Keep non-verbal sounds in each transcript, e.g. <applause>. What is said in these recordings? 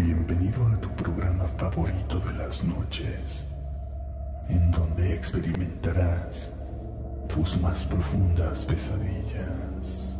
Bienvenido a tu programa favorito de las noches, en donde experimentarás tus más profundas pesadillas.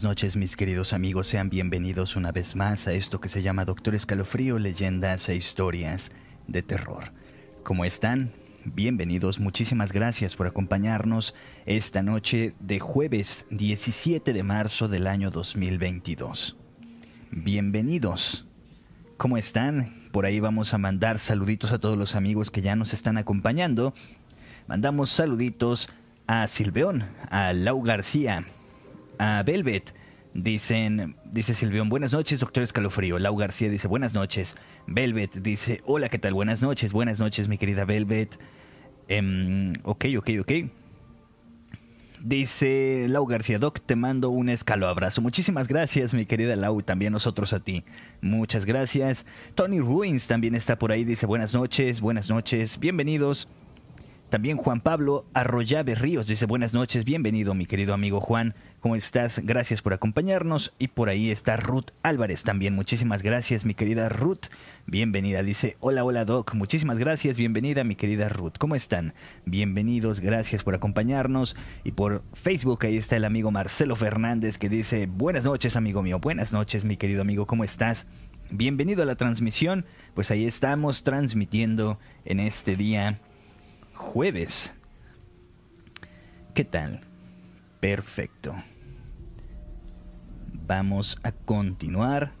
Buenas noches mis queridos amigos, sean bienvenidos una vez más a esto que se llama Doctor Escalofrío, leyendas e historias de terror. ¿Cómo están? Bienvenidos, muchísimas gracias por acompañarnos esta noche de jueves 17 de marzo del año 2022. Bienvenidos. ¿Cómo están? Por ahí vamos a mandar saluditos a todos los amigos que ya nos están acompañando. Mandamos saluditos a Silveón, a Lau García, a Velvet. Dicen, dice Silvión, buenas noches, doctor Escalofrío. Lau García dice, buenas noches. Velvet dice, hola, ¿qué tal? Buenas noches, buenas noches, mi querida Velvet. Em, ok, ok, ok. Dice Lau García, Doc, te mando un escalo abrazo. Muchísimas gracias, mi querida Lau, también nosotros a ti. Muchas gracias. Tony Ruins también está por ahí, dice buenas noches, buenas noches, bienvenidos. También Juan Pablo Arroyave Ríos dice buenas noches, bienvenido mi querido amigo Juan, ¿cómo estás? Gracias por acompañarnos. Y por ahí está Ruth Álvarez también, muchísimas gracias mi querida Ruth, bienvenida. Dice hola, hola Doc, muchísimas gracias, bienvenida mi querida Ruth, ¿cómo están? Bienvenidos, gracias por acompañarnos. Y por Facebook ahí está el amigo Marcelo Fernández que dice buenas noches amigo mío, buenas noches mi querido amigo, ¿cómo estás? Bienvenido a la transmisión, pues ahí estamos transmitiendo en este día jueves. ¿Qué tal? Perfecto. Vamos a continuar.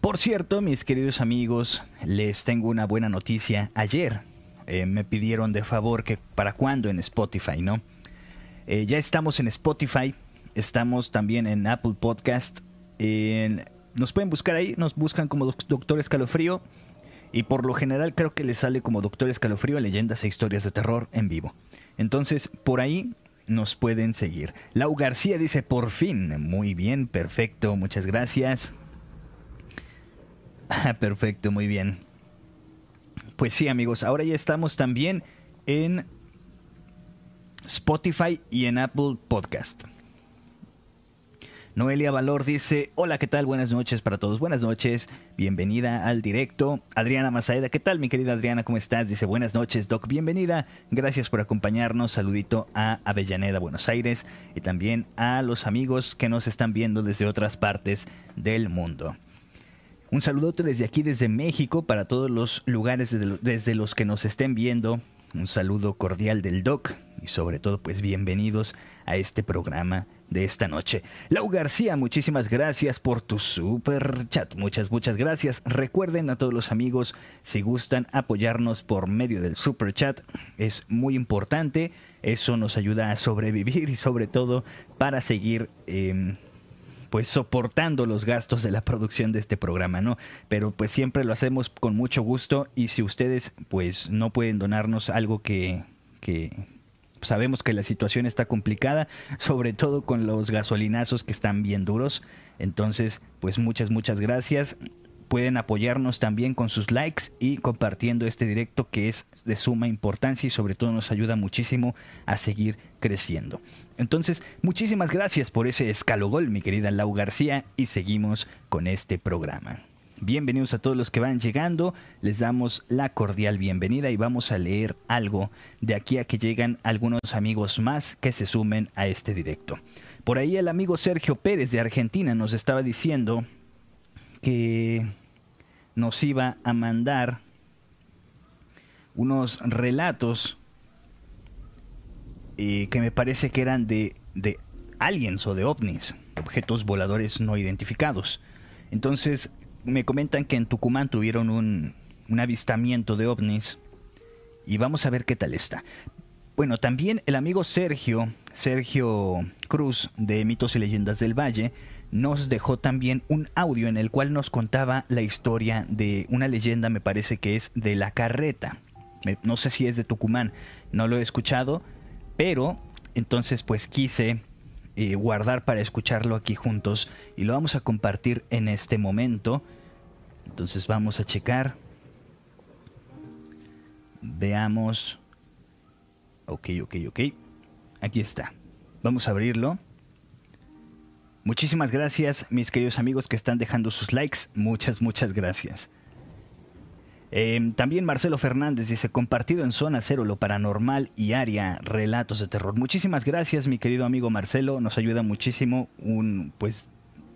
Por cierto, mis queridos amigos, les tengo una buena noticia. Ayer eh, me pidieron de favor que para cuándo en Spotify, ¿no? Eh, ya estamos en Spotify, estamos también en Apple Podcast. nos pueden buscar ahí, nos buscan como Doc- Doctor Escalofrío. Y por lo general creo que le sale como Doctor Escalofrío, leyendas e historias de terror en vivo. Entonces, por ahí nos pueden seguir. Lau García dice, por fin. Muy bien, perfecto, muchas gracias. <laughs> Ah, perfecto, muy bien. Pues sí, amigos, ahora ya estamos también en Spotify y en Apple Podcast. Noelia Valor dice, hola, ¿qué tal? Buenas noches para todos. Buenas noches, bienvenida al directo. Adriana Mazaeda, ¿qué tal mi querida Adriana? ¿Cómo estás? Dice, buenas noches, Doc, bienvenida. Gracias por acompañarnos. Saludito a Avellaneda, Buenos Aires y también a los amigos que nos están viendo desde otras partes del mundo. Un saludote desde aquí, desde México, para todos los lugares desde, desde los que nos estén viendo. Un saludo cordial del Doc y sobre todo pues bienvenidos a este programa de esta noche. Lau García, muchísimas gracias por tu super chat. Muchas, muchas gracias. Recuerden a todos los amigos, si gustan apoyarnos por medio del super chat, es muy importante. Eso nos ayuda a sobrevivir y sobre todo para seguir... em, pues soportando los gastos de la producción de este programa, ¿no? Pero pues siempre lo hacemos con mucho gusto y si ustedes pues no pueden donarnos algo que, que sabemos que la situación está complicada, sobre todo con los gasolinazos que están bien duros, entonces pues muchas, muchas gracias. Pueden apoyarnos también con sus likes y compartiendo este directo que es de suma importancia y sobre todo nos ayuda muchísimo a seguir creciendo. Entonces, muchísimas gracias por ese escalogol, mi querida Lau García, y seguimos con este programa. Bienvenidos a todos los que van llegando, les damos la cordial bienvenida y vamos a leer algo de aquí a que llegan algunos amigos más que se sumen a este directo. Por ahí el amigo Sergio Pérez de Argentina nos estaba diciendo que nos iba a mandar unos relatos eh, que me parece que eran de, de aliens o de ovnis, objetos voladores no identificados. Entonces me comentan que en Tucumán tuvieron un, un avistamiento de ovnis y vamos a ver qué tal está. Bueno, también el amigo Sergio, Sergio Cruz de Mitos y Leyendas del Valle, nos dejó también un audio en el cual nos contaba la historia de una leyenda, me parece que es de la carreta. No sé si es de Tucumán, no lo he escuchado, pero entonces pues quise eh, guardar para escucharlo aquí juntos y lo vamos a compartir en este momento. Entonces vamos a checar. Veamos. Ok, ok, ok. Aquí está. Vamos a abrirlo. Muchísimas gracias, mis queridos amigos que están dejando sus likes. Muchas, muchas gracias. Em, también Marcelo Fernández dice, compartido en Zona Cero, lo paranormal y área, relatos de terror. Muchísimas gracias, mi querido amigo Marcelo, nos ayuda muchísimo. Un, pues,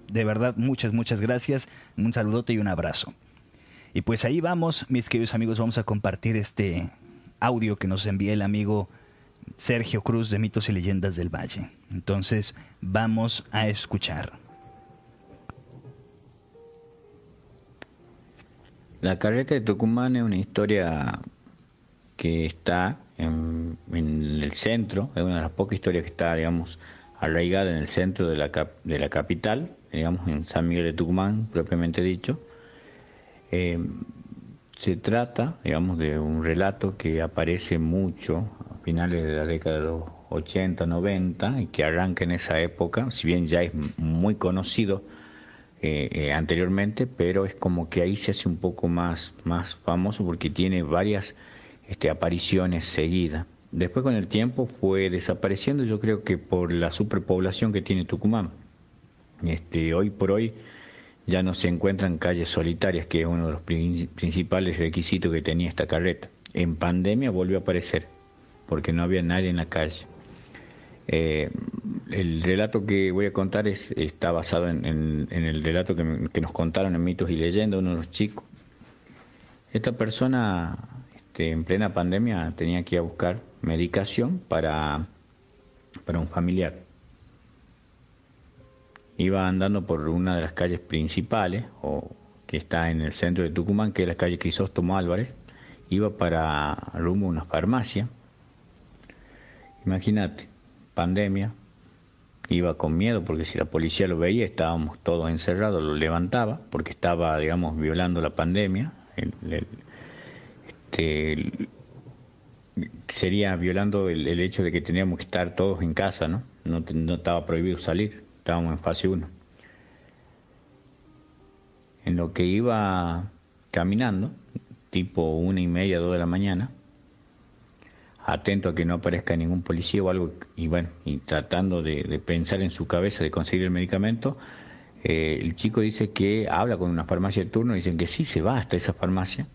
de verdad, muchas, muchas gracias. Un saludote y un abrazo. Y pues ahí vamos, mis queridos amigos, vamos a compartir este audio que nos envía el amigo Sergio Cruz de Mitos y Leyendas del Valle. Entonces, vamos a escuchar. La carreta de Tucumán es una historia que está en, el centro, es una de las pocas historias que está, digamos, arraigada en el centro de la, de la capital, digamos, en San Miguel de Tucumán, propiamente dicho. Eh, se trata, digamos, de un relato que aparece mucho finales de la década de los 80, 90 y que arranca en esa época, si bien ya es muy conocido eh, eh, anteriormente, pero es como que ahí se hace un poco más, más famoso porque tiene varias este, apariciones seguidas. Después con el tiempo fue desapareciendo, yo creo que por la superpoblación que tiene Tucumán. Este, hoy por hoy ya no se encuentran calles solitarias, que es uno de los principales requisitos que tenía esta carreta. En pandemia volvió a aparecer porque no había nadie en la calle. Eh, el relato que voy a contar es, está basado en, el relato que, nos contaron en mitos y leyendas uno de los chicos. Esta persona este, en plena pandemia tenía que ir a buscar medicación para, para un familiar. Iba andando por una de las calles principales, o que está en el centro de Tucumán, que es la calle Crisóstomo Álvarez. Iba para rumbo a una farmacia Imagínate, pandemia, iba con miedo porque si la policía lo veía estábamos todos encerrados, lo levantaba porque estaba, digamos, violando la pandemia. Este, sería violando el, hecho de que teníamos que estar todos en casa, ¿no? ¿no? No estaba prohibido salir, estábamos en fase 1. En lo que iba caminando, tipo una y media, dos de la mañana, atento a que no aparezca ningún policía o algo, y bueno, y tratando de, pensar en su cabeza de conseguir el medicamento, eh, el chico dice que habla con una farmacia de turno, dicen que sí se va hasta esa farmacia.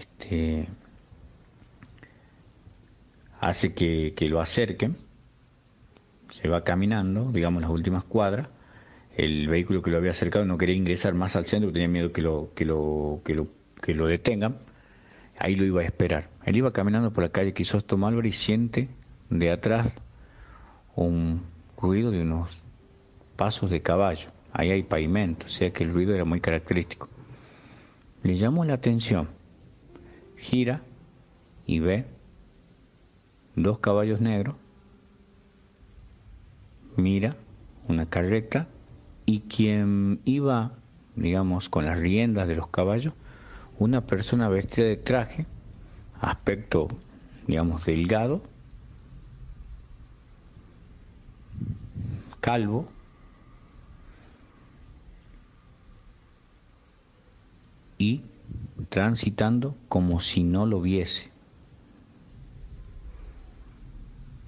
Este, hace que, lo acerquen, se va caminando, digamos las últimas cuadras, el vehículo que lo había acercado no quería ingresar más al centro, tenía miedo que lo, que lo, que lo, que lo detengan Ahí lo iba a esperar. Él iba caminando por la calle Quisóstomo Álvarez y siente de atrás un ruido de unos pasos de caballo. Ahí hay pavimento, o sea que el ruido era muy característico. Le llamó la atención. Gira y ve dos caballos negros. Mira una carreta y quien iba, digamos, con las riendas de los caballos una persona vestida de traje, aspecto, digamos, delgado, calvo, y transitando como si no lo viese.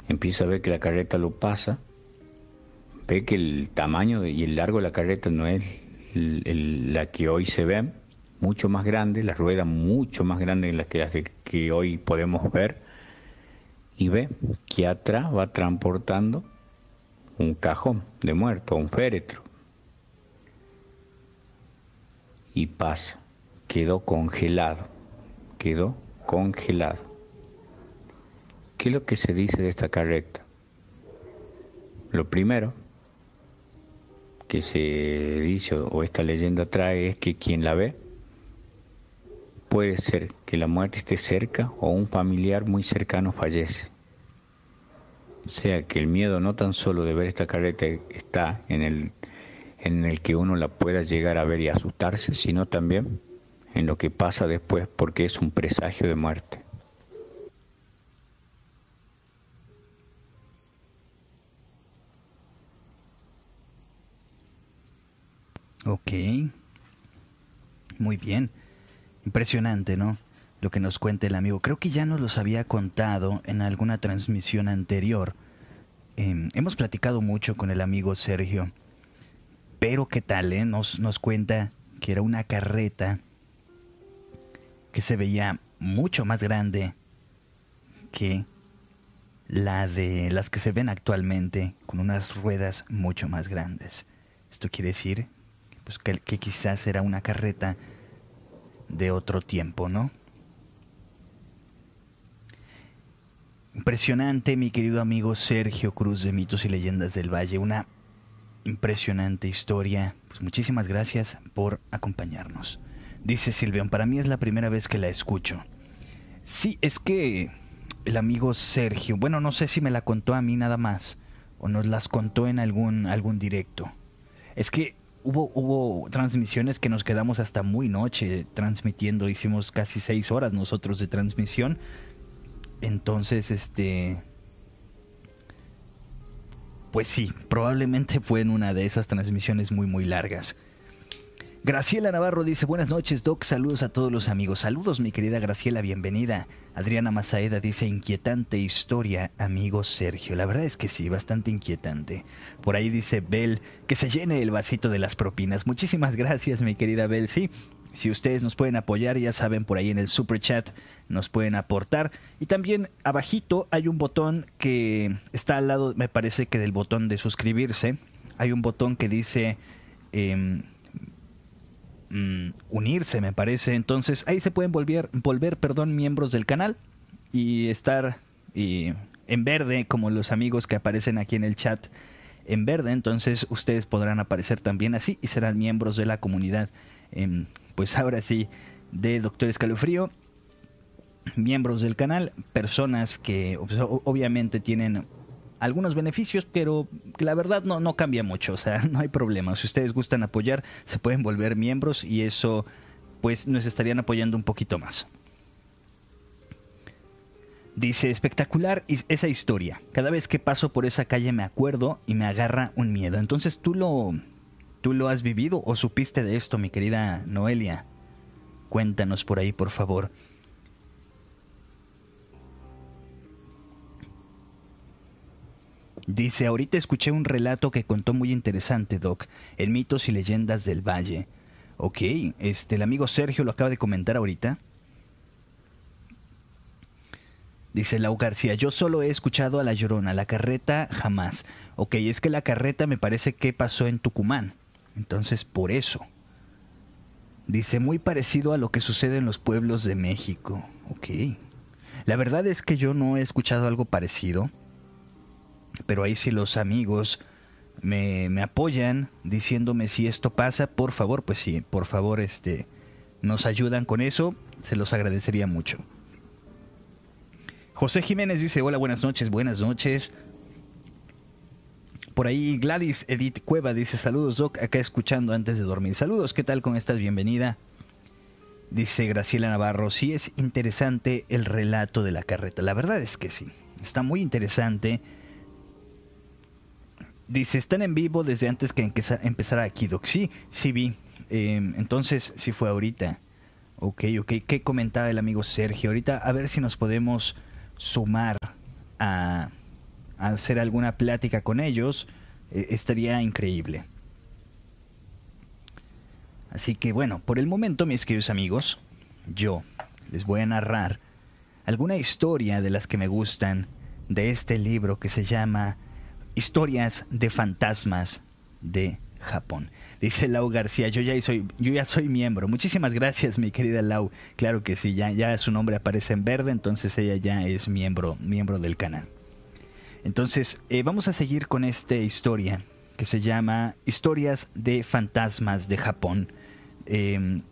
Empieza a ver que la carreta lo pasa, ve que el tamaño y el largo de la carreta no es la que hoy se ve, mucho más grande, la rueda mucho más grande que las que, que hoy podemos ver, y ve que atrás va transportando un cajón de muerto, un féretro. Y pasa, quedó congelado, quedó congelado. ¿Qué es lo que se dice de esta carreta? Lo primero que se dice o esta leyenda trae es que quien la ve puede ser que la muerte esté cerca o un familiar muy cercano fallece. O sea que el miedo no tan solo de ver esta carreta está en el, en el que uno la pueda llegar a ver y asustarse, sino también en lo que pasa después porque es un presagio de muerte. Ok. Muy bien. Impresionante, ¿no? Lo que nos cuenta el amigo. Creo que ya nos los había contado en alguna transmisión anterior. Em, hemos platicado mucho con el amigo Sergio. Pero qué tal, ¿eh? Nos, nos cuenta que era una carreta que se veía mucho más grande que la de las que se ven actualmente, con unas ruedas mucho más grandes. Esto quiere decir pues, que, que quizás era una carreta de otro tiempo, ¿no? Impresionante, mi querido amigo Sergio Cruz de Mitos y Leyendas del Valle. Una impresionante historia. Pues muchísimas gracias por acompañarnos. Dice Silvión, para mí es la primera vez que la escucho. Sí, es que el amigo Sergio, bueno, no sé si me la contó a mí nada más o nos las contó en algún, algún directo. Es que hubo, hubo transmisiones que nos quedamos hasta muy noche transmitiendo, hicimos casi seis horas nosotros de transmisión. Entonces, este... Pues sí, probablemente fue en una de esas transmisiones muy, muy largas. Graciela Navarro dice, buenas noches, Doc, saludos a todos los amigos. Saludos, mi querida Graciela, bienvenida. Adriana Mazaeda dice, inquietante historia, amigo Sergio. La verdad es que sí, bastante inquietante. Por ahí dice Bel, que se llene el vasito de las propinas. Muchísimas gracias, mi querida Bel. Sí, si ustedes nos pueden apoyar, ya saben, por ahí en el super chat nos pueden aportar. Y también abajito hay un botón que está al lado, me parece que del botón de suscribirse. Hay un botón que dice... Em, Mm, unirse, me parece. Entonces ahí se pueden volver, volver perdón, miembros del canal y estar y, en verde como los amigos que aparecen aquí en el chat en verde. Entonces ustedes podrán aparecer también así y serán miembros de la comunidad. Em, pues ahora sí, de Doctor Escalofrío. Miembros del canal, personas que obviamente tienen algunos beneficios, pero la verdad no, no cambia mucho, o sea, <laughs> no hay problema. Si ustedes gustan apoyar, se pueden volver miembros y eso pues nos estarían apoyando un poquito más. Dice, espectacular esa historia. Cada vez que paso por esa calle me acuerdo y me agarra un miedo. Entonces, ¿tú lo, tú lo has vivido o supiste de esto, mi querida Noelia? Cuéntanos por ahí, por favor. Dice, ahorita escuché un relato que contó muy interesante, Doc, en mitos y leyendas del Valle. Ok, este, el amigo Sergio lo acaba de comentar ahorita. Dice Lau García, yo solo he escuchado a La Llorona, la carreta jamás. Ok, es que la carreta me parece que pasó en Tucumán. Entonces, por eso. Dice, muy parecido a lo que sucede en los pueblos de México. Ok. La verdad es que yo no he escuchado algo parecido. Pero ahí si los amigos me, me, apoyan diciéndome si esto pasa, por favor, pues sí, por favor, este, nos ayudan con eso, se los agradecería mucho. José Jiménez dice, hola, buenas noches, buenas noches. Por ahí Gladys Edith Cueva dice, saludos Doc, acá escuchando antes de dormir. Saludos, ¿qué tal? ¿Cómo estás? Bienvenida. Dice Graciela Navarro, sí es interesante el relato de la carreta. La verdad es que sí, está muy interesante Dice, están en vivo desde antes que empezara Doc. Sí, sí vi. Em, entonces, sí fue ahorita. Ok, ok. ¿Qué comentaba el amigo Sergio? Ahorita a ver si nos podemos sumar a, hacer alguna plática con ellos. E, estaría increíble. Así que bueno, por el momento, mis queridos amigos, yo les voy a narrar alguna historia de las que me gustan de este libro que se llama Historias de fantasmas de Japón. Dice Lau García, yo ya soy, miembro. Muchísimas gracias, mi querida Lau. Claro que sí, ya, su nombre aparece en verde, entonces ella ya es miembro, del canal. Entonces, eh, vamos a seguir con esta historia que se llama Historias de fantasmas de Japón. Em,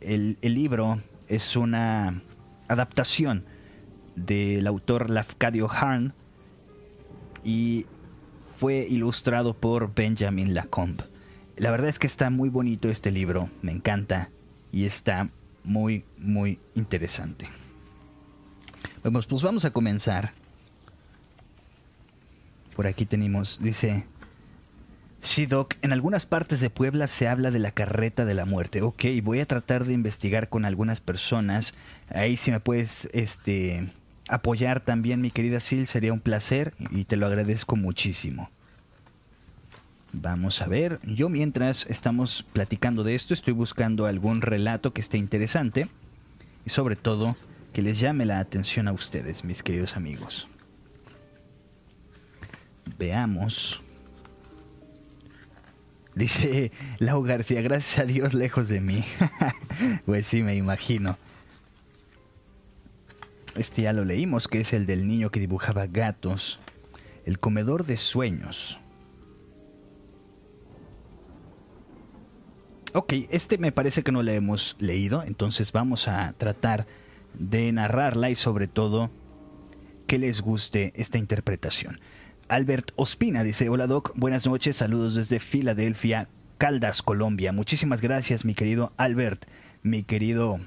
el, el libro es una adaptación del autor Lafcadio Harn y fue ilustrado por Benjamin Lacombe. La verdad es que está muy bonito este libro, me encanta y está muy, muy interesante. Vamos, pues vamos a comenzar. Por aquí tenemos, dice, sí, Doc, en algunas partes de Puebla se habla de la carreta de la muerte. Ok, voy a tratar de investigar con algunas personas. Ahí si me puedes, este, apoyar también, mi querida Sil, sería un placer y te lo agradezco muchísimo. Vamos a ver, yo mientras estamos platicando de esto, estoy buscando algún relato que esté interesante y sobre todo que les llame la atención a ustedes, mis queridos amigos. Veamos. Dice Lau García, gracias a Dios lejos de mí. <laughs> pues sí, me imagino. Este ya lo leímos, que es el del niño que dibujaba gatos. El comedor de sueños. Ok, este me parece que no lo hemos leído, entonces vamos a tratar de narrarla y sobre todo que les guste esta interpretación. Albert Ospina dice, hola Doc, buenas noches, saludos desde Filadelfia, Caldas, Colombia. Muchísimas gracias mi querido Albert, mi querido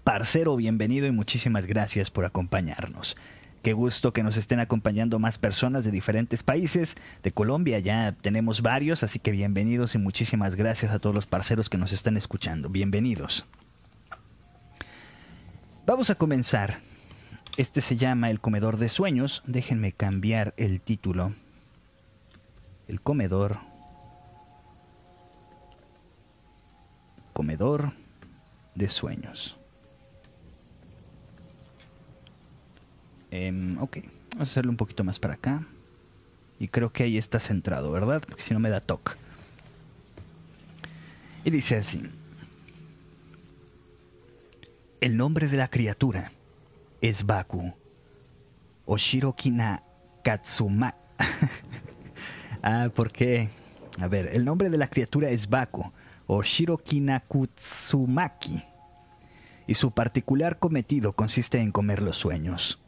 Parcero, bienvenido y muchísimas gracias por acompañarnos. Qué gusto que nos estén acompañando más personas de diferentes países. De Colombia ya tenemos varios, así que bienvenidos y muchísimas gracias a todos los parceros que nos están escuchando. Bienvenidos. Vamos a comenzar. Este se llama El Comedor de Sueños. Déjenme cambiar el título. El Comedor. Comedor de Sueños. Em, ok, vamos a hacerlo un poquito más para acá. Y creo que ahí está centrado, ¿verdad? Porque si no me da toque. Y dice así. El nombre de la criatura es Baku. Oshirokina Katsuma. <laughs> ah, ¿por qué? A ver, el nombre de la criatura es Baku. Oshirokina Kutsumaki. Y su particular cometido consiste en comer los sueños.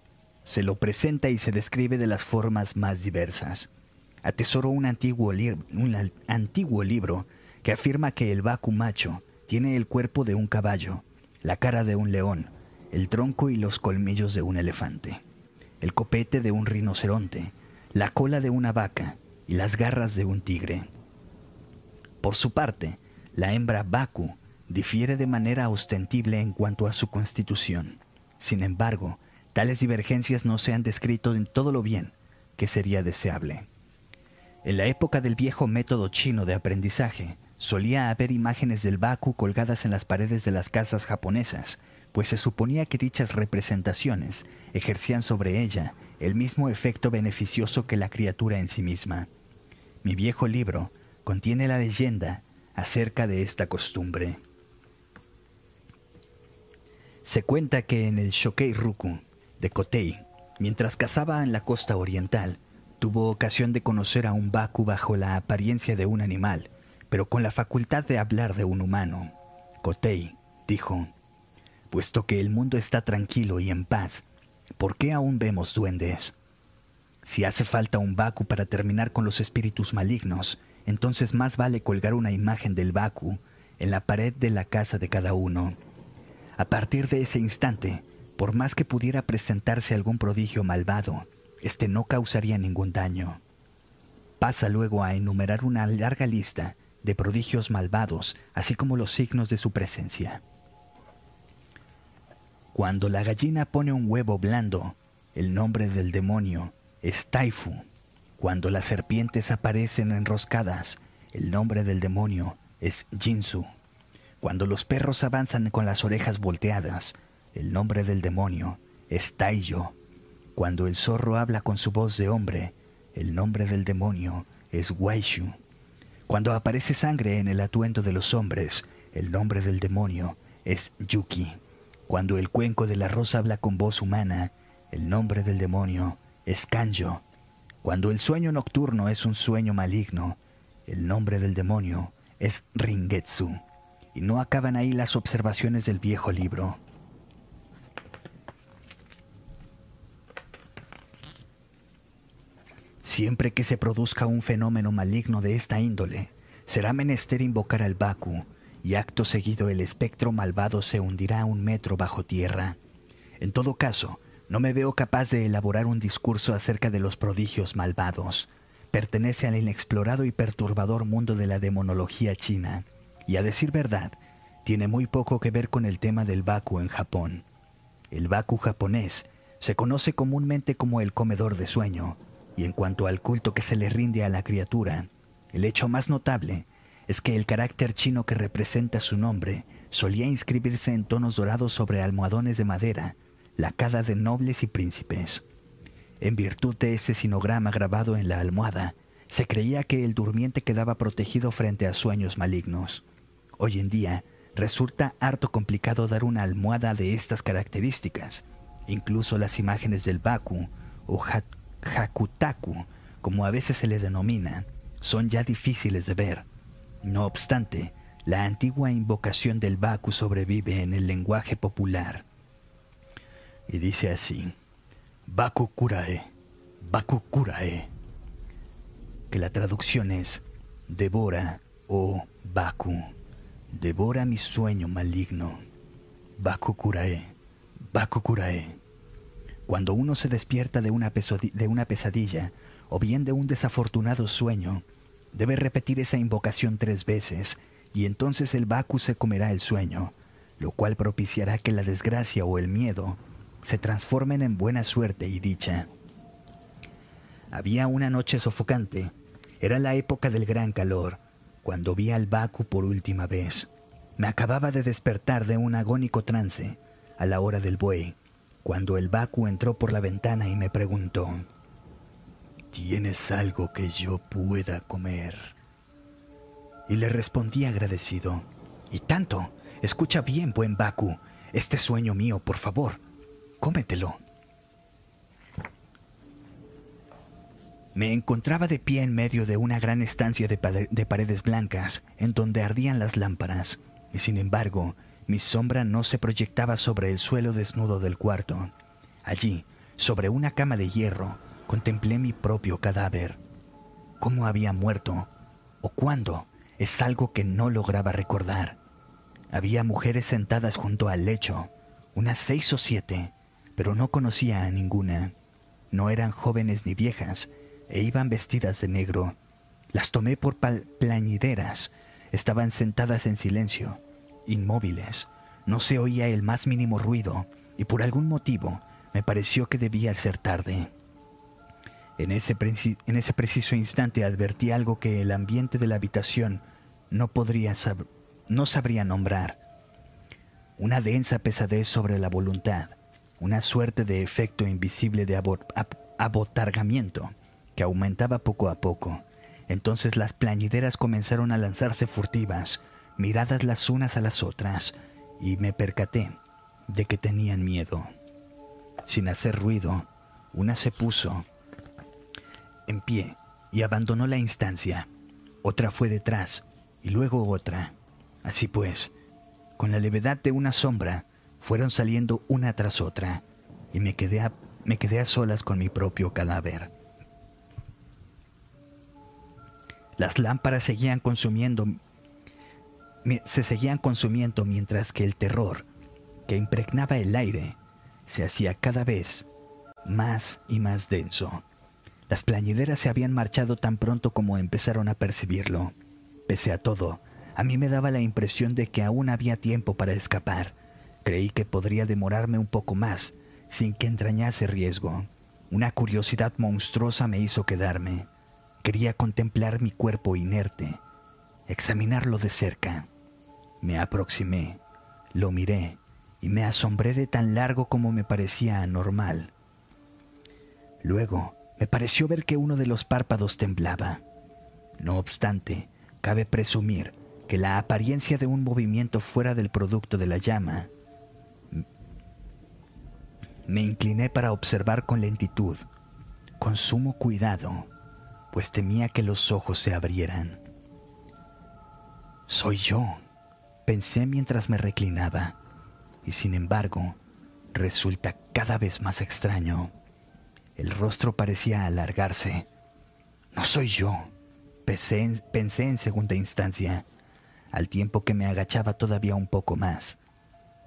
Se lo presenta y se describe de las formas más diversas. Atesoró un antiguo, un antiguo libro que afirma que el Baku macho tiene el cuerpo de un caballo, la cara de un león, el tronco y los colmillos de un elefante, el copete de un rinoceronte, la cola de una vaca y las garras de un tigre. Por su parte, la hembra Baku difiere de manera ostensible en cuanto a su constitución. Sin embargo, Tales divergencias no se han descrito en todo lo bien que sería deseable. En la época del viejo método chino de aprendizaje, solía haber imágenes del Baku colgadas en las paredes de las casas japonesas, pues se suponía que dichas representaciones ejercían sobre ella el mismo efecto beneficioso que la criatura en sí misma. Mi viejo libro contiene la leyenda acerca de esta costumbre. Se cuenta que en el Shokei Ruku, de Kotei, mientras cazaba en la costa oriental, tuvo ocasión de conocer a un Baku bajo la apariencia de un animal, pero con la facultad de hablar de un humano. Kotei dijo, puesto que el mundo está tranquilo y en paz, ¿por qué aún vemos duendes? Si hace falta un Baku para terminar con los espíritus malignos, entonces más vale colgar una imagen del Baku en la pared de la casa de cada uno. A partir de ese instante, por más que pudiera presentarse algún prodigio malvado, este no causaría ningún daño. Pasa luego a enumerar una larga lista de prodigios malvados, así como los signos de su presencia. Cuando la gallina pone un huevo blando, el nombre del demonio es Taifu. Cuando las serpientes aparecen enroscadas, el nombre del demonio es Jinsu. Cuando los perros avanzan con las orejas volteadas, el nombre del demonio es Taiyo. Cuando el zorro habla con su voz de hombre, el nombre del demonio es Waishu. Cuando aparece sangre en el atuendo de los hombres, el nombre del demonio es Yuki. Cuando el cuenco del arroz habla con voz humana, el nombre del demonio es Kanjo. Cuando el sueño nocturno es un sueño maligno, el nombre del demonio es Ringetsu. Y no acaban ahí las observaciones del viejo libro. Siempre que se produzca un fenómeno maligno de esta índole, será menester invocar al Baku, y acto seguido el espectro malvado se hundirá un metro bajo tierra. En todo caso, no me veo capaz de elaborar un discurso acerca de los prodigios malvados. Pertenece al inexplorado y perturbador mundo de la demonología china, y a decir verdad, tiene muy poco que ver con el tema del Baku en Japón. El Baku japonés se conoce comúnmente como el comedor de sueño, y en cuanto al culto que se le rinde a la criatura, el hecho más notable es que el carácter chino que representa su nombre solía inscribirse en tonos dorados sobre almohadones de madera, lacada de nobles y príncipes. En virtud de ese sinograma grabado en la almohada, se creía que el durmiente quedaba protegido frente a sueños malignos. Hoy en día, resulta harto complicado dar una almohada de estas características. Incluso las imágenes del Baku o Hakutaku, como a veces se le denomina, son ya difíciles de ver. No obstante, la antigua invocación del Baku sobrevive en el lenguaje popular. Y dice así, Baku Kurae, Baku Kurae, que la traducción es devora o Baku, devora mi sueño maligno. Baku Kurae, Baku Kurae. Cuando uno se despierta de una, pesadilla o bien de un desafortunado sueño, debe repetir esa invocación tres veces y entonces el Baku se comerá el sueño, lo cual propiciará que la desgracia o el miedo se transformen en buena suerte y dicha. Había una noche sofocante. Era la época del gran calor, cuando vi al Baku por última vez. Me acababa de despertar de un agónico trance a la hora del buey cuando el Baku entró por la ventana y me preguntó, ¿Tienes algo que yo pueda comer? Y le respondí agradecido, y tanto, escucha bien, buen Baku, este sueño mío, por favor, cómetelo. Me encontraba de pie en medio de una gran estancia de, de paredes blancas, en donde ardían las lámparas, y sin embargo, mi sombra no se proyectaba sobre el suelo desnudo del cuarto. Allí, sobre una cama de hierro, contemplé mi propio cadáver. ¿Cómo había muerto? ¿O cuándo? Es algo que no lograba recordar. Había mujeres sentadas junto al lecho, unas seis o siete, pero no conocía a ninguna. No eran jóvenes ni viejas, e iban vestidas de negro. Las tomé por plañideras. Estaban sentadas en silencio, inmóviles. No se oía el más mínimo ruido y por algún motivo me pareció que debía ser tarde. En ese, preciso instante advertí algo que el ambiente de la habitación no podría no sabría nombrar. Una densa pesadez sobre la voluntad, una suerte de efecto invisible de abotargamiento que aumentaba poco a poco. Entonces las plañideras comenzaron a lanzarse furtivas, miradas las unas a las otras, y me percaté de que tenían miedo. Sin hacer ruido, una se puso en pie y abandonó la instancia. Otra fue detrás y luego otra. Así pues, con la levedad de una sombra, fueron saliendo una tras otra y me quedé a, me quedé a solas con mi propio cadáver. Las lámparas seguían consumiendo se seguían consumiendo mientras que el terror que impregnaba el aire se hacía cada vez más y más denso. Las plañideras se habían marchado tan pronto como empezaron a percibirlo. Pese a todo, a mí me daba la impresión de que aún había tiempo para escapar. Creí que podría demorarme un poco más, sin que entrañase riesgo. Una curiosidad monstruosa me hizo quedarme. Quería contemplar mi cuerpo inerte, examinarlo de cerca. Me aproximé, lo miré y me asombré de tan largo como me parecía anormal. Luego me pareció ver que uno de los párpados temblaba. No obstante, cabe presumir que la apariencia de un movimiento fuera del producto de la llama. Me incliné para observar con lentitud, con sumo cuidado, pues temía que los ojos se abrieran. Soy yo, pensé mientras me reclinaba, y sin embargo, resulta cada vez más extraño. El rostro parecía alargarse. No soy yo, pensé en, pensé en segunda instancia, al tiempo que me agachaba todavía un poco más.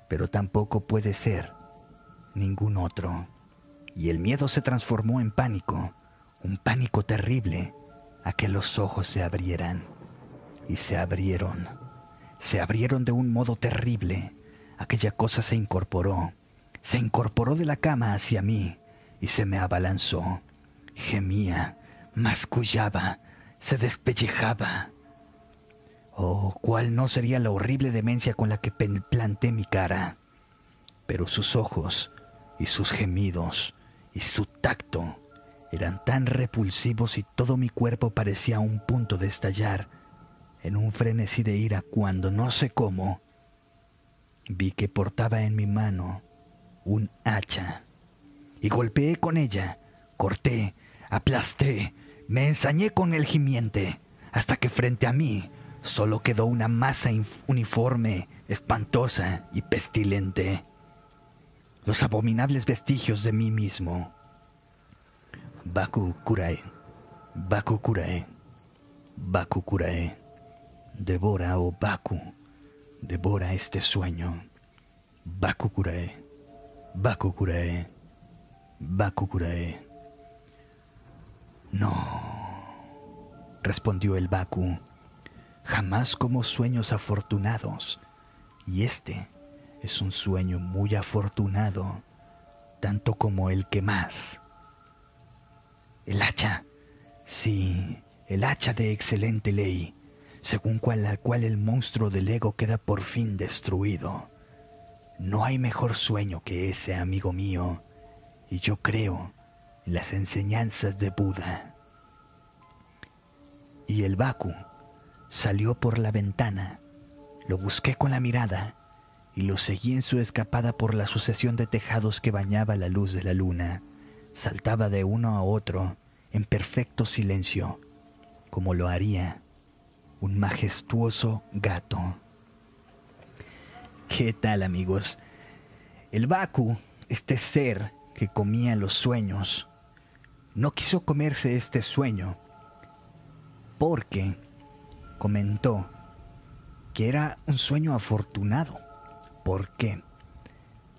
Pero tampoco puede ser ningún otro. Y el miedo se transformó en pánico, un pánico terrible, a que los ojos se abrieran. Y se abrieron. Se abrieron de un modo terrible. Aquella cosa se incorporó. Se incorporó de la cama hacia mí y se me abalanzó. Gemía, mascullaba, se despellejaba. Oh, cuál no sería la horrible demencia con la que planté mi cara. Pero sus ojos y sus gemidos y su tacto eran tan repulsivos y todo mi cuerpo parecía a un punto de estallar en un frenesí de ira cuando no sé cómo vi que portaba en mi mano un hacha y golpeé con ella, corté, aplasté, me ensañé con el gimiente hasta que frente a mí solo quedó una masa uniforme, espantosa y pestilente. Los abominables vestigios de mí mismo. Baku Kurae, Baku Kurae, Baku Kurae. Devora, oh Baku, devora este sueño. Baku Kurae, Baku Kurae, Baku Kurae. No, respondió el Baku, jamás como sueños afortunados. Y este es un sueño muy afortunado, tanto como el que más. El hacha, sí, el hacha de excelente ley, según cual, la cual el monstruo del ego queda por fin destruido. No hay mejor sueño que ese, amigo mío, y yo creo en las enseñanzas de Buda. Y el Baku salió por la ventana, lo busqué con la mirada y lo seguí en su escapada por la sucesión de tejados que bañaba la luz de la luna. Saltaba de uno a otro en perfecto silencio, como lo haría un majestuoso gato. ¿Qué tal amigos? El Baku, este ser que comía los sueños, no quiso comerse este sueño porque comentó que era un sueño afortunado. ¿Por qué?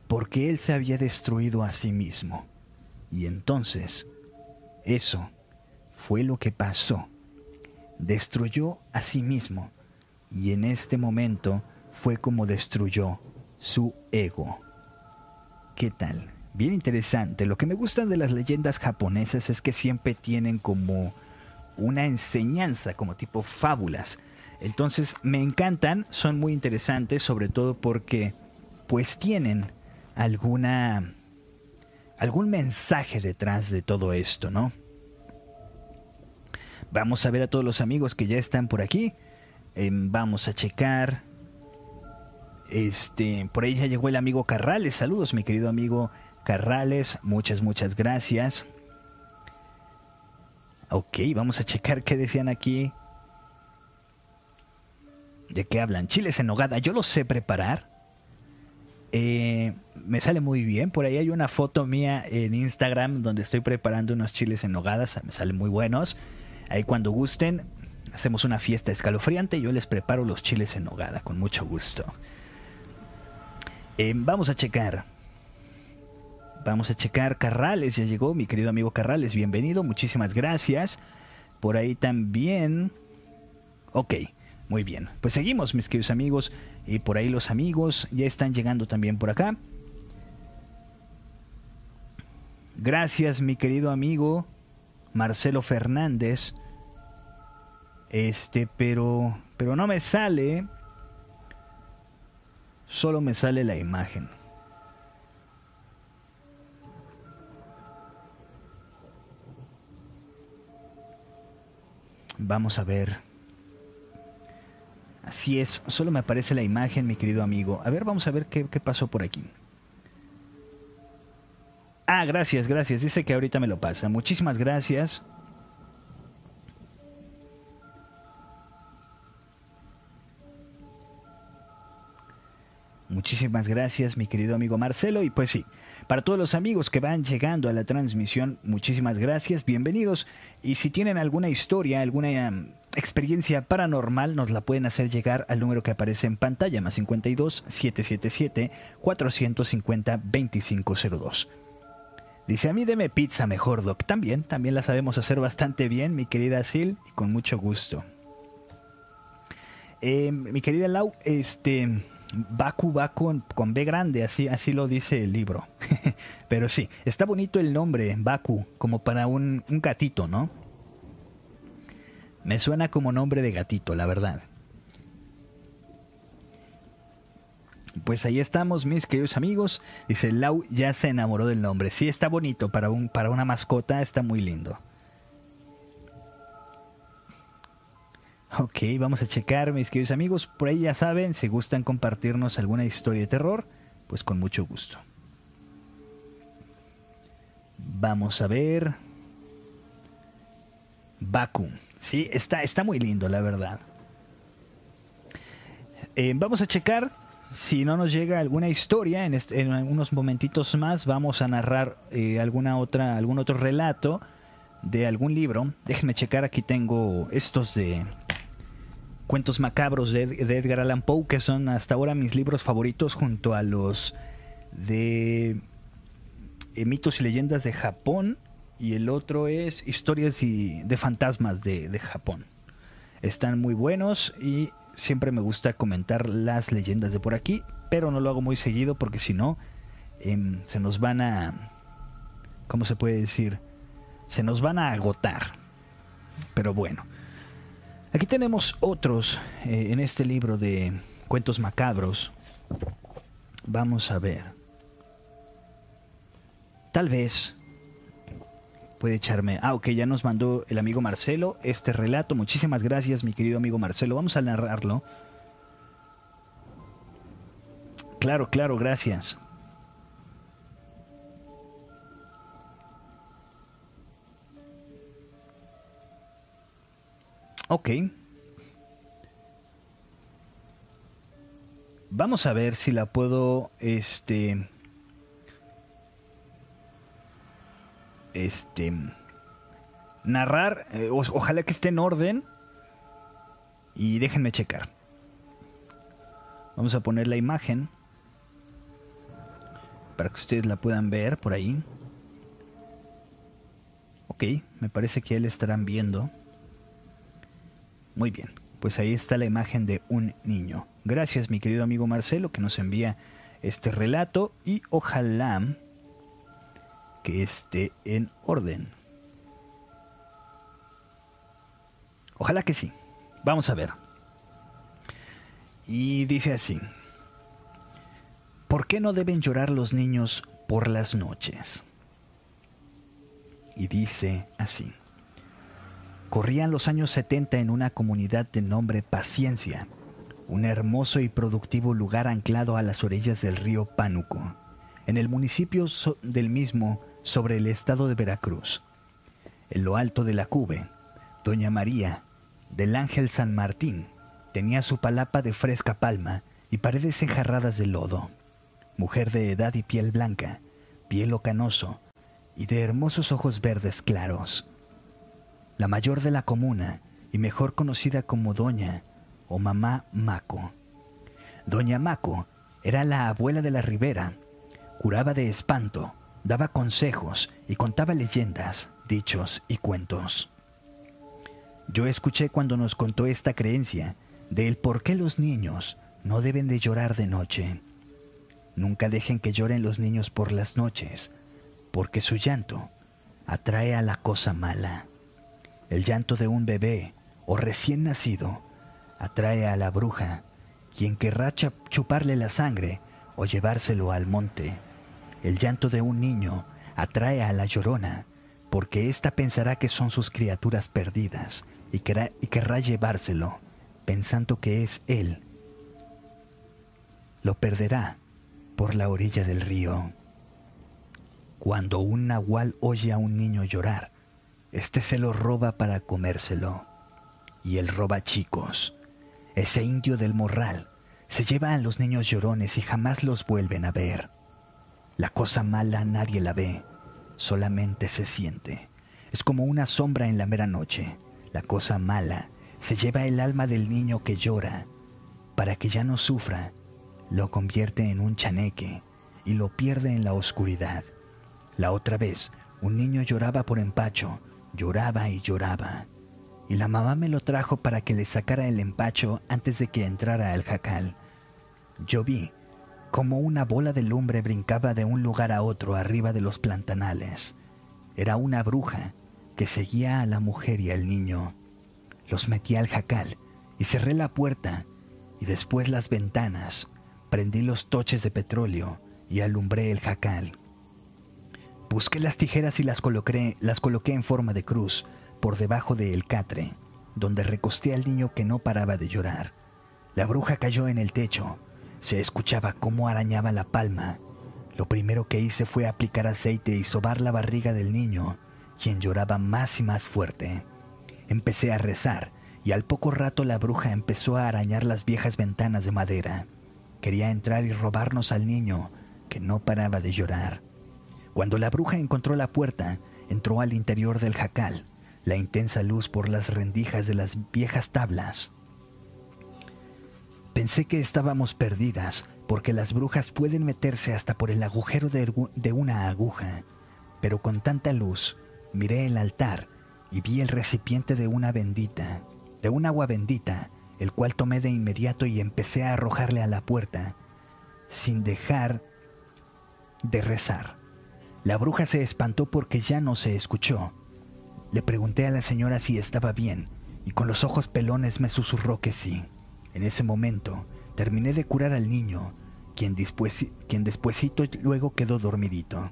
Porque él se había destruido a sí mismo. Y entonces, eso fue lo que pasó. Destruyó a sí mismo. Y en este momento fue como destruyó su ego. ¿Qué tal? Bien interesante. Lo que me gusta de las leyendas japonesas es que siempre tienen como una enseñanza, como tipo fábulas. Entonces me encantan, son muy interesantes, sobre todo porque pues tienen alguna algún mensaje detrás de todo esto, ¿no? Vamos a ver a todos los amigos que ya están por aquí. Em, vamos a checar. Este, por ahí ya llegó el amigo Carrales. Saludos, mi querido amigo Carrales. Muchas, muchas gracias. Ok, vamos a checar qué decían aquí. ¿De qué hablan? Chiles en nogada. Yo lo sé preparar. Eh, me sale muy bien. Por ahí hay una foto mía en Instagram donde estoy preparando unos chiles en nogadas. Me salen muy buenos. Ahí cuando gusten, hacemos una fiesta escalofriante. y Yo les preparo los chiles en nogada con mucho gusto. Eh, vamos a checar. Vamos a checar Carrales. Ya llegó mi querido amigo Carrales. Bienvenido. Muchísimas gracias. Por ahí también. Ok. Muy bien, pues seguimos mis queridos amigos y por ahí los amigos ya están llegando también por acá. Gracias mi querido amigo Marcelo Fernández. Este, pero pero no me sale solo me sale la imagen. Vamos a ver. Así es, solo me aparece la imagen, mi querido amigo. A ver, vamos a ver qué, pasó por aquí. Ah, gracias, gracias. Dice que ahorita me lo pasa. Muchísimas gracias. Muchísimas gracias, mi querido amigo Marcelo. Y pues sí, para todos los amigos que van llegando a la transmisión, muchísimas gracias, bienvenidos. Y si tienen alguna historia, alguna um, experiencia paranormal, nos la pueden hacer llegar al número que aparece en pantalla, más 52 777 450 2502. Dice, a mí deme pizza mejor, Doc. También, también la sabemos hacer bastante bien, mi querida Sil, y con mucho gusto. Eh, mi querida Lau, este... Baku va con, B grande, así, así lo dice el libro. <laughs> Pero sí, está bonito el nombre, Baku, como para un, un gatito, ¿no? Me suena como nombre de gatito, la verdad. Pues ahí estamos, mis queridos amigos. Dice Lau ya se enamoró del nombre. Sí, está bonito para, un, para una mascota, está muy lindo. Ok, vamos a checar, mis queridos amigos. Por ahí ya saben, si gustan compartirnos alguna historia de terror, pues con mucho gusto. Vamos a ver. Baku. Sí, está, está muy lindo, la verdad. Eh, vamos a checar si no nos llega alguna historia. En, en unos momentitos más vamos a narrar eh, alguna otra, algún otro relato de algún libro. Déjenme checar, aquí tengo estos de cuentos macabros de, Edgar Allan Poe, que son hasta ahora mis libros favoritos junto a los de eh, mitos y leyendas de Japón y el otro es historias y, de fantasmas de, Japón. Están muy buenos y siempre me gusta comentar las leyendas de por aquí, pero no lo hago muy seguido porque si no, em, se nos van a... ¿Cómo se puede decir? Se nos van a agotar. Pero bueno. Aquí tenemos otros eh, en este libro de cuentos macabros. Vamos a ver. Tal vez puede echarme. Ah, ok, ya nos mandó el amigo Marcelo este relato. Muchísimas gracias, mi querido amigo Marcelo. Vamos a narrarlo. Claro, claro, gracias. Ok. Vamos a ver si la puedo, este... Este... Narrar. Eh, ojalá que esté en orden. Y déjenme checar. Vamos a poner la imagen. Para que ustedes la puedan ver por ahí. Ok, me parece que ya le estarán viendo. Muy bien, pues ahí está la imagen de un niño. Gracias mi querido amigo Marcelo que nos envía este relato y ojalá que esté en orden. Ojalá que sí. Vamos a ver. Y dice así. ¿Por qué no deben llorar los niños por las noches? Y dice así. Corrían los años 70 en una comunidad de nombre Paciencia, un hermoso y productivo lugar anclado a las orillas del río Pánuco, en el municipio del mismo sobre el estado de Veracruz. En lo alto de la cube, Doña María, del Ángel San Martín, tenía su palapa de fresca palma y paredes enjarradas de lodo. Mujer de edad y piel blanca, piel canoso y de hermosos ojos verdes claros la mayor de la comuna y mejor conocida como Doña o Mamá Maco. Doña Maco era la abuela de la Ribera, curaba de espanto, daba consejos y contaba leyendas, dichos y cuentos. Yo escuché cuando nos contó esta creencia de el por qué los niños no deben de llorar de noche. Nunca dejen que lloren los niños por las noches, porque su llanto atrae a la cosa mala. El llanto de un bebé o recién nacido atrae a la bruja, quien querrá chuparle la sangre o llevárselo al monte. El llanto de un niño atrae a la llorona, porque ésta pensará que son sus criaturas perdidas y querrá, llevárselo, pensando que es él. Lo perderá por la orilla del río. Cuando un nahual oye a un niño llorar, este se lo roba para comérselo. Y él roba chicos. Ese indio del morral se lleva a los niños llorones y jamás los vuelven a ver. La cosa mala nadie la ve, solamente se siente. Es como una sombra en la mera noche. La cosa mala se lleva el alma del niño que llora. Para que ya no sufra, lo convierte en un chaneque y lo pierde en la oscuridad. La otra vez, un niño lloraba por empacho, lloraba y lloraba. Y la mamá me lo trajo para que le sacara el empacho antes de que entrara al jacal. Yo vi como una bola de lumbre brincaba de un lugar a otro arriba de los plantanales. Era una bruja que seguía a la mujer y al niño. Los metí al jacal y cerré la puerta y después las ventanas. Prendí los toches de petróleo y alumbré el jacal. Busqué las tijeras y las coloqué, las coloqué en forma de cruz por debajo del catre, donde recosté al niño que no paraba de llorar. La bruja cayó en el techo. Se escuchaba cómo arañaba la palma. Lo primero que hice fue aplicar aceite y sobar la barriga del niño, quien lloraba más y más fuerte. Empecé a rezar y al poco rato la bruja empezó a arañar las viejas ventanas de madera. Quería entrar y robarnos al niño, que no paraba de llorar. Cuando la bruja encontró la puerta, entró al interior del jacal, la intensa luz por las rendijas de las viejas tablas. Pensé que estábamos perdidas, porque las brujas pueden meterse hasta por el agujero de, una aguja, pero con tanta luz miré el altar y vi el recipiente de una bendita, de un agua bendita, el cual tomé de inmediato y empecé a arrojarle a la puerta, sin dejar de rezar. La bruja se espantó porque ya no se escuchó. Le pregunté a la señora si estaba bien, y con los ojos pelones me susurró que sí. En ese momento, terminé de curar al niño, quien, después, quien despuesito luego quedó dormidito.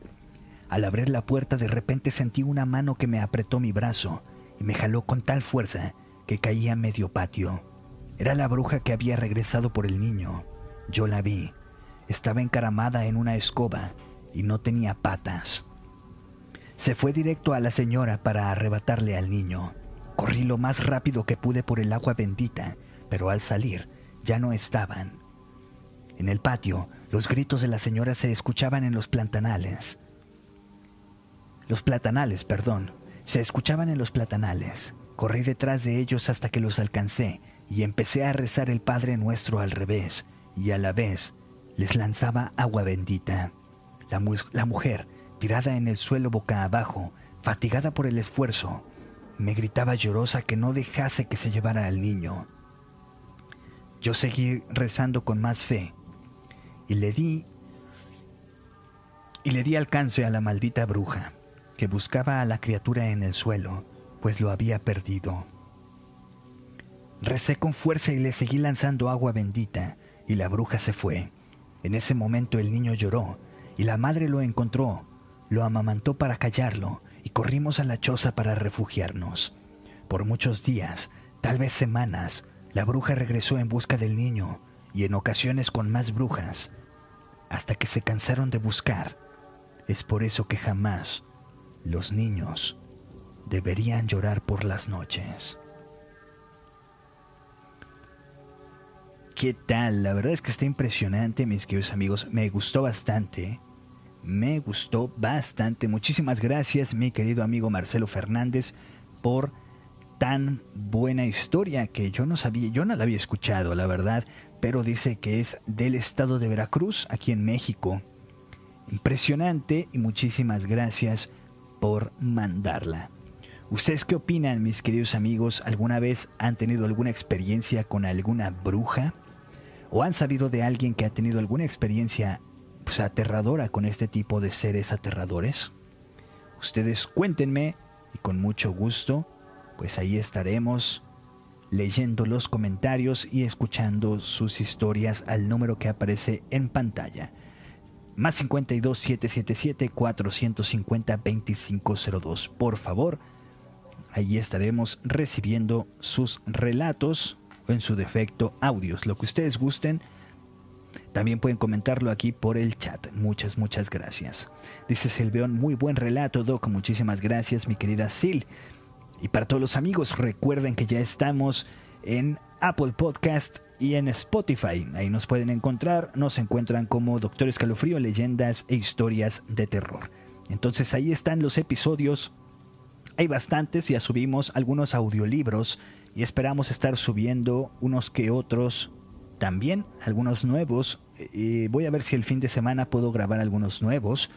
Al abrir la puerta de repente sentí una mano que me apretó mi brazo y me jaló con tal fuerza que caí a medio patio. Era la bruja que había regresado por el niño. Yo la vi. Estaba encaramada en una escoba y no tenía patas. Se fue directo a la señora para arrebatarle al niño. Corrí lo más rápido que pude por el agua bendita, pero al salir ya no estaban. En el patio, los gritos de la señora se escuchaban en los platanales. Los platanales, perdón, se escuchaban en los platanales. Corrí detrás de ellos hasta que los alcancé y empecé a rezar el Padre Nuestro al revés, y a la vez les lanzaba agua bendita. La, la, mujer, tirada en el suelo boca abajo, fatigada por el esfuerzo, me gritaba llorosa que no dejase que se llevara al niño. Yo seguí rezando con más fe y le di y le di alcance a la maldita bruja que buscaba a la criatura en el suelo pues lo había perdido. Recé con fuerza y le seguí lanzando agua bendita, y la bruja se fue. En ese momento el niño lloró, y la madre lo encontró, lo amamantó para callarlo, y corrimos a la choza para refugiarnos. Por muchos días, tal vez semanas, la bruja regresó en busca del niño, y en ocasiones con más brujas, hasta que se cansaron de buscar. Es por eso que jamás los niños deberían llorar por las noches. ¿Qué tal? La verdad es que está impresionante, mis queridos amigos. Me gustó bastante. Me gustó bastante. Muchísimas gracias, mi querido amigo Marcelo Fernández, por tan buena historia que yo no sabía, yo no la había escuchado, la verdad, pero dice que es del estado de Veracruz, aquí en México. Impresionante y muchísimas gracias por mandarla. ¿Ustedes qué opinan, mis queridos amigos? ¿Alguna vez han tenido alguna experiencia con alguna bruja? ¿O han sabido de alguien que ha tenido alguna experiencia pues, aterradora con este tipo de seres aterradores? Ustedes cuéntenme y con mucho gusto, pues ahí estaremos leyendo los comentarios y escuchando sus historias al número que aparece en pantalla. Más 52 777 450 2502. Por favor, Allí estaremos recibiendo sus relatos o en su defecto audios, lo que ustedes gusten. También pueden comentarlo aquí por el chat. Muchas, muchas gracias. Dice Silveón, muy buen relato, Doc. Muchísimas gracias, mi querida Sil. Y para todos los amigos, recuerden que ya estamos en Apple Podcast y en Spotify. Ahí nos pueden encontrar, nos encuentran como Doctor Escalofrío, leyendas e historias de terror. Entonces ahí están los episodios. Hay bastantes, ya subimos algunos audiolibros y esperamos estar subiendo unos que otros también, algunos nuevos. Eh, voy a ver si el fin de semana puedo grabar algunos nuevos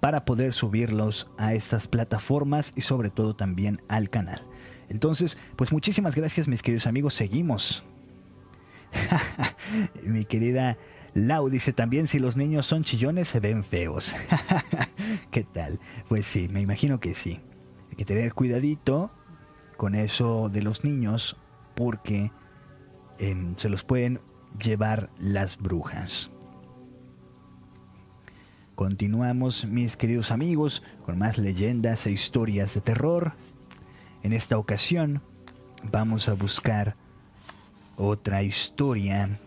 para poder subirlos a estas plataformas y sobre todo también al canal. Entonces, pues muchísimas gracias mis queridos amigos, seguimos. <laughs> Mi querida Lau dice también si los niños son chillones se ven feos. <laughs> ¿Qué tal? Pues sí, me imagino que sí. Hay que tener cuidadito con eso de los niños porque em, se los pueden llevar las brujas. Continuamos, mis queridos amigos, con más leyendas e historias de terror. En esta ocasión vamos a buscar otra historia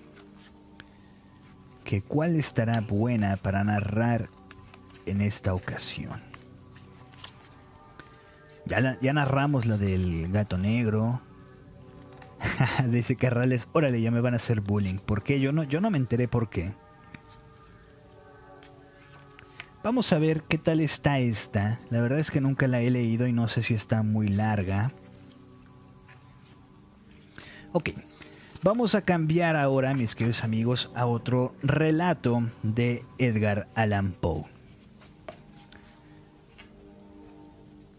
que cuál estará buena para narrar en esta ocasión. Ya, ya narramos la del gato negro. <laughs> Dice Carrales, órale, ya me van a hacer bullying. ¿Por qué? Yo no, yo no me enteré por qué. Vamos a ver qué tal está esta. La verdad es que nunca la he leído y no sé si está muy larga. Ok, vamos a cambiar ahora, mis queridos amigos, a otro relato de Edgar Allan Poe.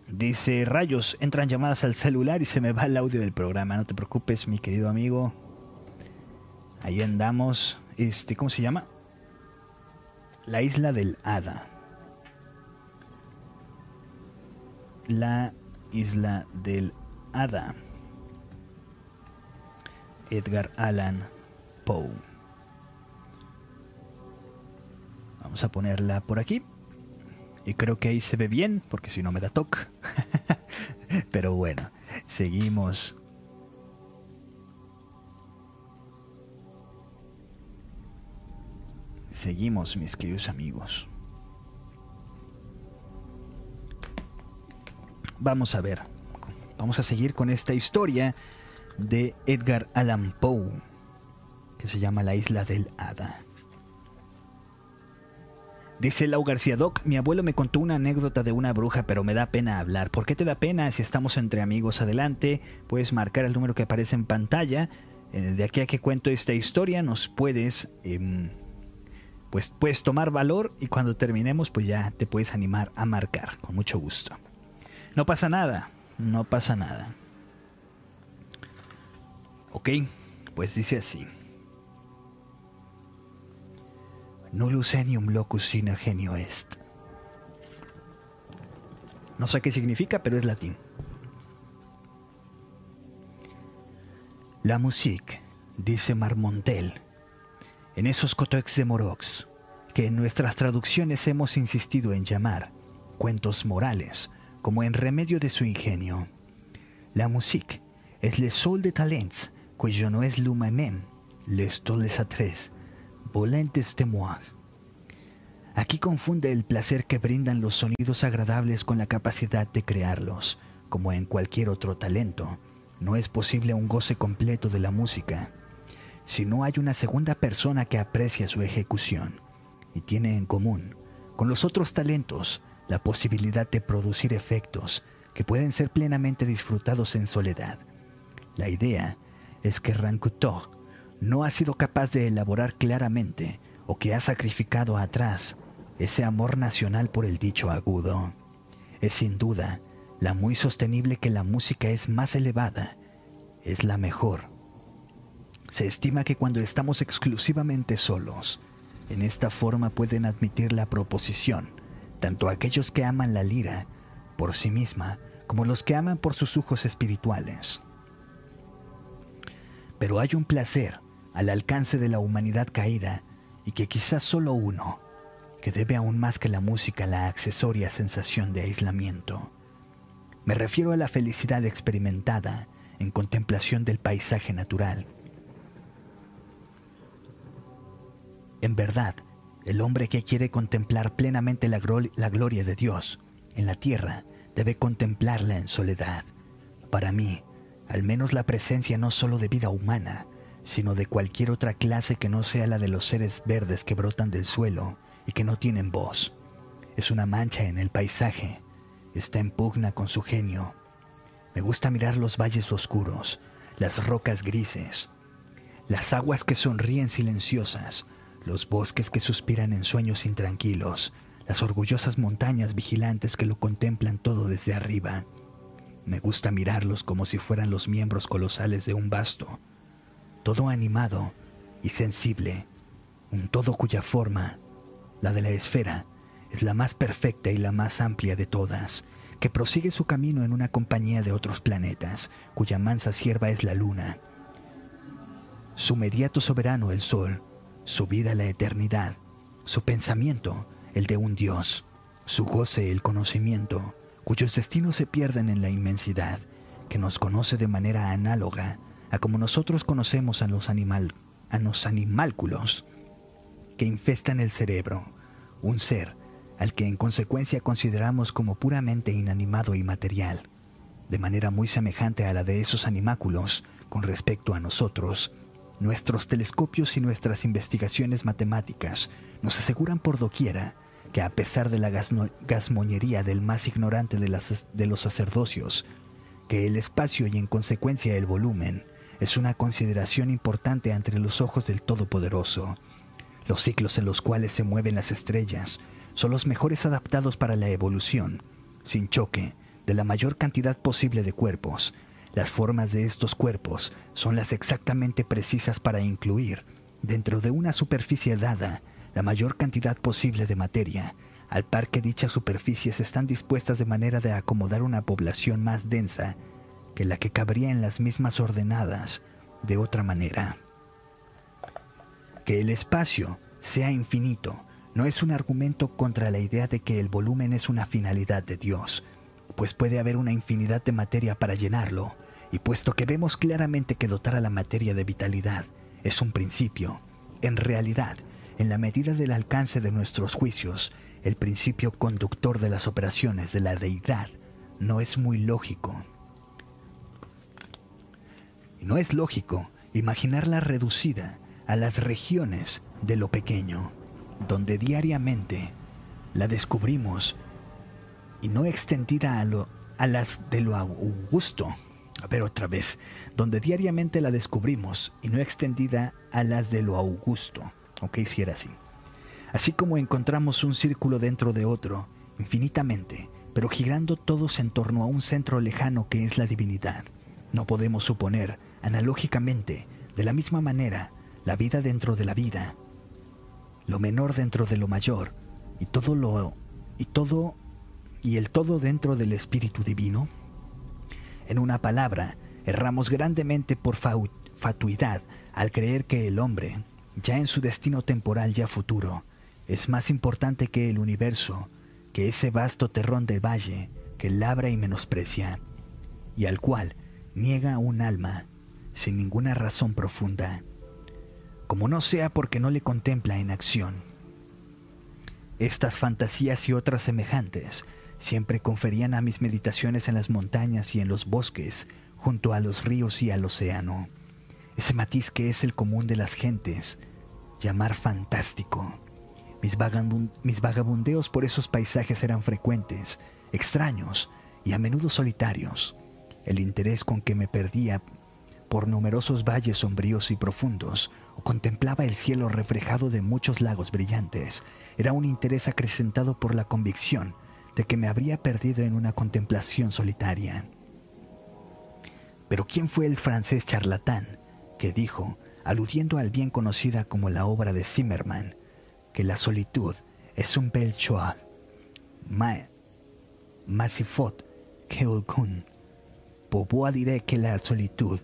Dice, rayos, entran llamadas al celular y se me va el audio del programa. No te preocupes, mi querido amigo. Ahí andamos. Este, ¿cómo se llama? La isla del Hada. La isla del Hada. Edgar Allan Poe. Vamos a ponerla por aquí. Y creo que ahí se ve bien, porque si no me da toque. <laughs> Pero bueno, seguimos. Seguimos, mis queridos amigos. Vamos a ver. Vamos a seguir con esta historia de Edgar Allan Poe, que se llama La isla del Hada. Dice Lau García Doc, mi abuelo me contó una anécdota de una bruja, pero me da pena hablar. ¿Por qué te da pena? Si estamos entre amigos, adelante. Puedes marcar el número que aparece en pantalla. Eh, de aquí a que cuento esta historia, nos puedes, em, pues, puedes tomar valor y cuando terminemos, pues ya te puedes animar a marcar, con mucho gusto. No pasa nada, no pasa nada. Ok, pues dice así. Nullus enium locus sine genio est. No sé qué significa, pero es latín. La musique, dice Marmontel, en esos cotex de Morox, que en nuestras traducciones hemos insistido en llamar cuentos morales, como en remedio de su ingenio. La musique es le sol de talents, cuyo no es l'humain les les atres, volentes témoins. Aquí confunde el placer que brindan los sonidos agradables con la capacidad de crearlos. Como en cualquier otro talento, no es posible un goce completo de la música si no hay una segunda persona que aprecia su ejecución y tiene en común con los otros talentos la posibilidad de producir efectos que pueden ser plenamente disfrutados en soledad. La idea es que Rancutot no ha sido capaz de elaborar claramente o que ha sacrificado atrás ese amor nacional por el dicho agudo. Es sin duda la muy sostenible que la música es más elevada, es la mejor. Se estima que cuando estamos exclusivamente solos, en esta forma pueden admitir la proposición, tanto aquellos que aman la lira por sí misma como los que aman por sus ojos espirituales. Pero hay un placer al alcance de la humanidad caída y que quizás solo uno, que debe aún más que la música la accesoria sensación de aislamiento. Me refiero a la felicidad experimentada en contemplación del paisaje natural. En verdad, el hombre que quiere contemplar plenamente la, gloria de Dios en la tierra debe contemplarla en soledad. Para mí, al menos la presencia no solo de vida humana, sino de cualquier otra clase que no sea la de los seres verdes que brotan del suelo y que no tienen voz. Es una mancha en el paisaje, está en pugna con su genio. Me gusta mirar los valles oscuros, las rocas grises, las aguas que sonríen silenciosas, los bosques que suspiran en sueños intranquilos, las orgullosas montañas vigilantes que lo contemplan todo desde arriba. Me gusta mirarlos como si fueran los miembros colosales de un basto, todo animado y sensible, un todo cuya forma, la de la esfera, es la más perfecta y la más amplia de todas, que prosigue su camino en una compañía de otros planetas, cuya mansa sierva es la luna. Su mediato soberano el sol, su vida la eternidad, su pensamiento el de un Dios, su goce el conocimiento, cuyos destinos se pierden en la inmensidad, que nos conoce de manera análoga a como nosotros conocemos a los, animal, a los animálculos que infestan el cerebro, un ser al que en consecuencia consideramos como puramente inanimado y material, de manera muy semejante a la de esos animáculos con respecto a nosotros, nuestros telescopios y nuestras investigaciones matemáticas nos aseguran por doquiera que a pesar de la gasmoñería del más ignorante de, los sacerdocios, que el espacio y en consecuencia el volumen es una consideración importante entre los ojos del Todopoderoso. Los ciclos en los cuales se mueven las estrellas son los mejores adaptados para la evolución, sin choque, de la mayor cantidad posible de cuerpos. Las formas de estos cuerpos son las exactamente precisas para incluir, dentro de una superficie dada, la mayor cantidad posible de materia, al par que dichas superficies están dispuestas de manera de acomodar una población más densa que la que cabría en las mismas ordenadas de otra manera. Que el espacio sea infinito no es un argumento contra la idea de que el volumen es una finalidad de Dios, pues puede haber una infinidad de materia para llenarlo, y puesto que vemos claramente que dotar a la materia de vitalidad es un principio, en realidad, en la medida del alcance de nuestros juicios, el principio conductor de las operaciones de la deidad no es muy lógico. No es lógico imaginarla reducida a las regiones de lo pequeño, donde diariamente la descubrimos y no extendida a, lo, a las de lo augusto. A ver otra vez, donde diariamente la descubrimos y no extendida a las de lo augusto. Ok, si era así. Así como encontramos un círculo dentro de otro, infinitamente, pero girando todos en torno a un centro lejano que es la divinidad. No podemos suponer Analógicamente, de la misma manera, la vida dentro de la vida, lo menor dentro de lo mayor, y todo lo y todo y el todo dentro del espíritu divino. En una palabra, erramos grandemente por fatuidad al creer que el hombre, ya en su destino temporal ya futuro, es más importante que el universo, que ese vasto terrón del valle que labra y menosprecia, y al cual niega un alma sin ninguna razón profunda, como no sea porque no le contempla en acción. Estas fantasías y otras semejantes siempre conferían a mis meditaciones en las montañas y en los bosques, junto a los ríos y al océano, ese matiz que es el común de las gentes, llamar fantástico. Mis, vagabundeos por esos paisajes eran frecuentes, extraños y a menudo solitarios. El interés con que me perdía por numerosos valles sombríos y profundos, o contemplaba el cielo reflejado de muchos lagos brillantes, era un interés acrecentado por la convicción de que me habría perdido en una contemplación solitaria. Pero ¿quién fue el francés charlatán que dijo, aludiendo al bien conocida como la obra de Zimmerman, que la solitud es un bel choix, ma, masifot que olcun, pour diré que la solitud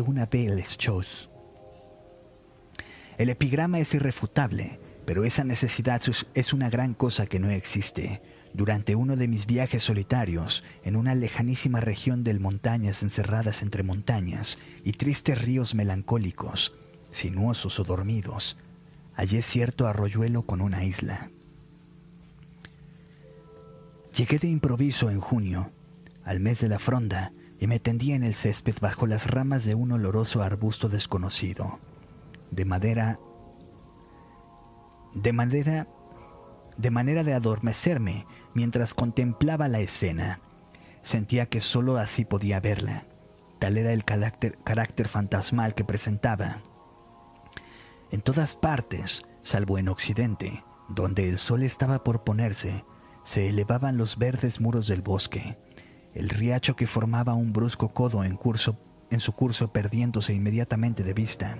una belle chose. El epigrama es irrefutable, pero esa necesidad es una gran cosa que no existe. Durante uno de mis viajes solitarios, en una lejanísima región de montañas encerradas entre montañas y tristes ríos melancólicos, sinuosos o dormidos, hallé cierto arroyuelo con una isla. Llegué de improviso en junio, al mes de la fronda, y me tendí en el césped bajo las ramas de un oloroso arbusto desconocido, de madera, de madera, de manera de adormecerme mientras contemplaba la escena. Sentía que sólo así podía verla. Tal era el carácter, fantasmal que presentaba. En todas partes, salvo en Occidente, donde el sol estaba por ponerse, se elevaban los verdes muros del bosque, el riacho que formaba un brusco codo en, curso, en su curso perdiéndose inmediatamente de vista.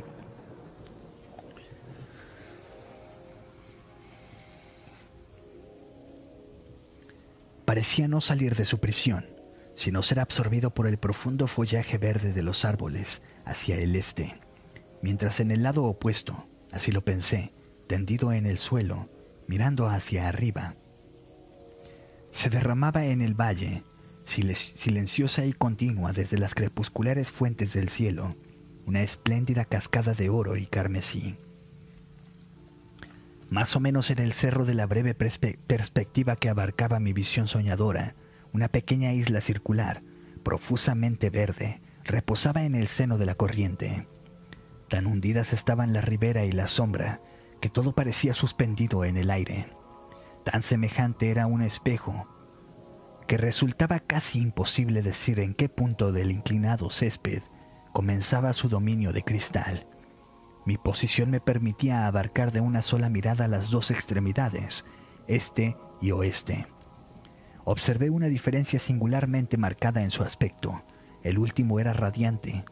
Parecía no salir de su prisión, sino ser absorbido por el profundo follaje verde de los árboles hacia el este, mientras en el lado opuesto, así lo pensé, tendido en el suelo, mirando hacia arriba, se derramaba en el valle, silenciosa y continua desde las crepusculares fuentes del cielo, una espléndida cascada de oro y carmesí. Más o menos en el cerro de la breve perspectiva que abarcaba mi visión soñadora, una pequeña isla circular, profusamente verde, reposaba en el seno de la corriente. Tan hundidas estaban la ribera y la sombra, que todo parecía suspendido en el aire. Tan semejante era un espejo, que resultaba casi imposible decir en qué punto del inclinado césped comenzaba su dominio de cristal. Mi posición me permitía abarcar de una sola mirada las dos extremidades, este y oeste. Observé una diferencia singularmente marcada en su aspecto. El último era radiante,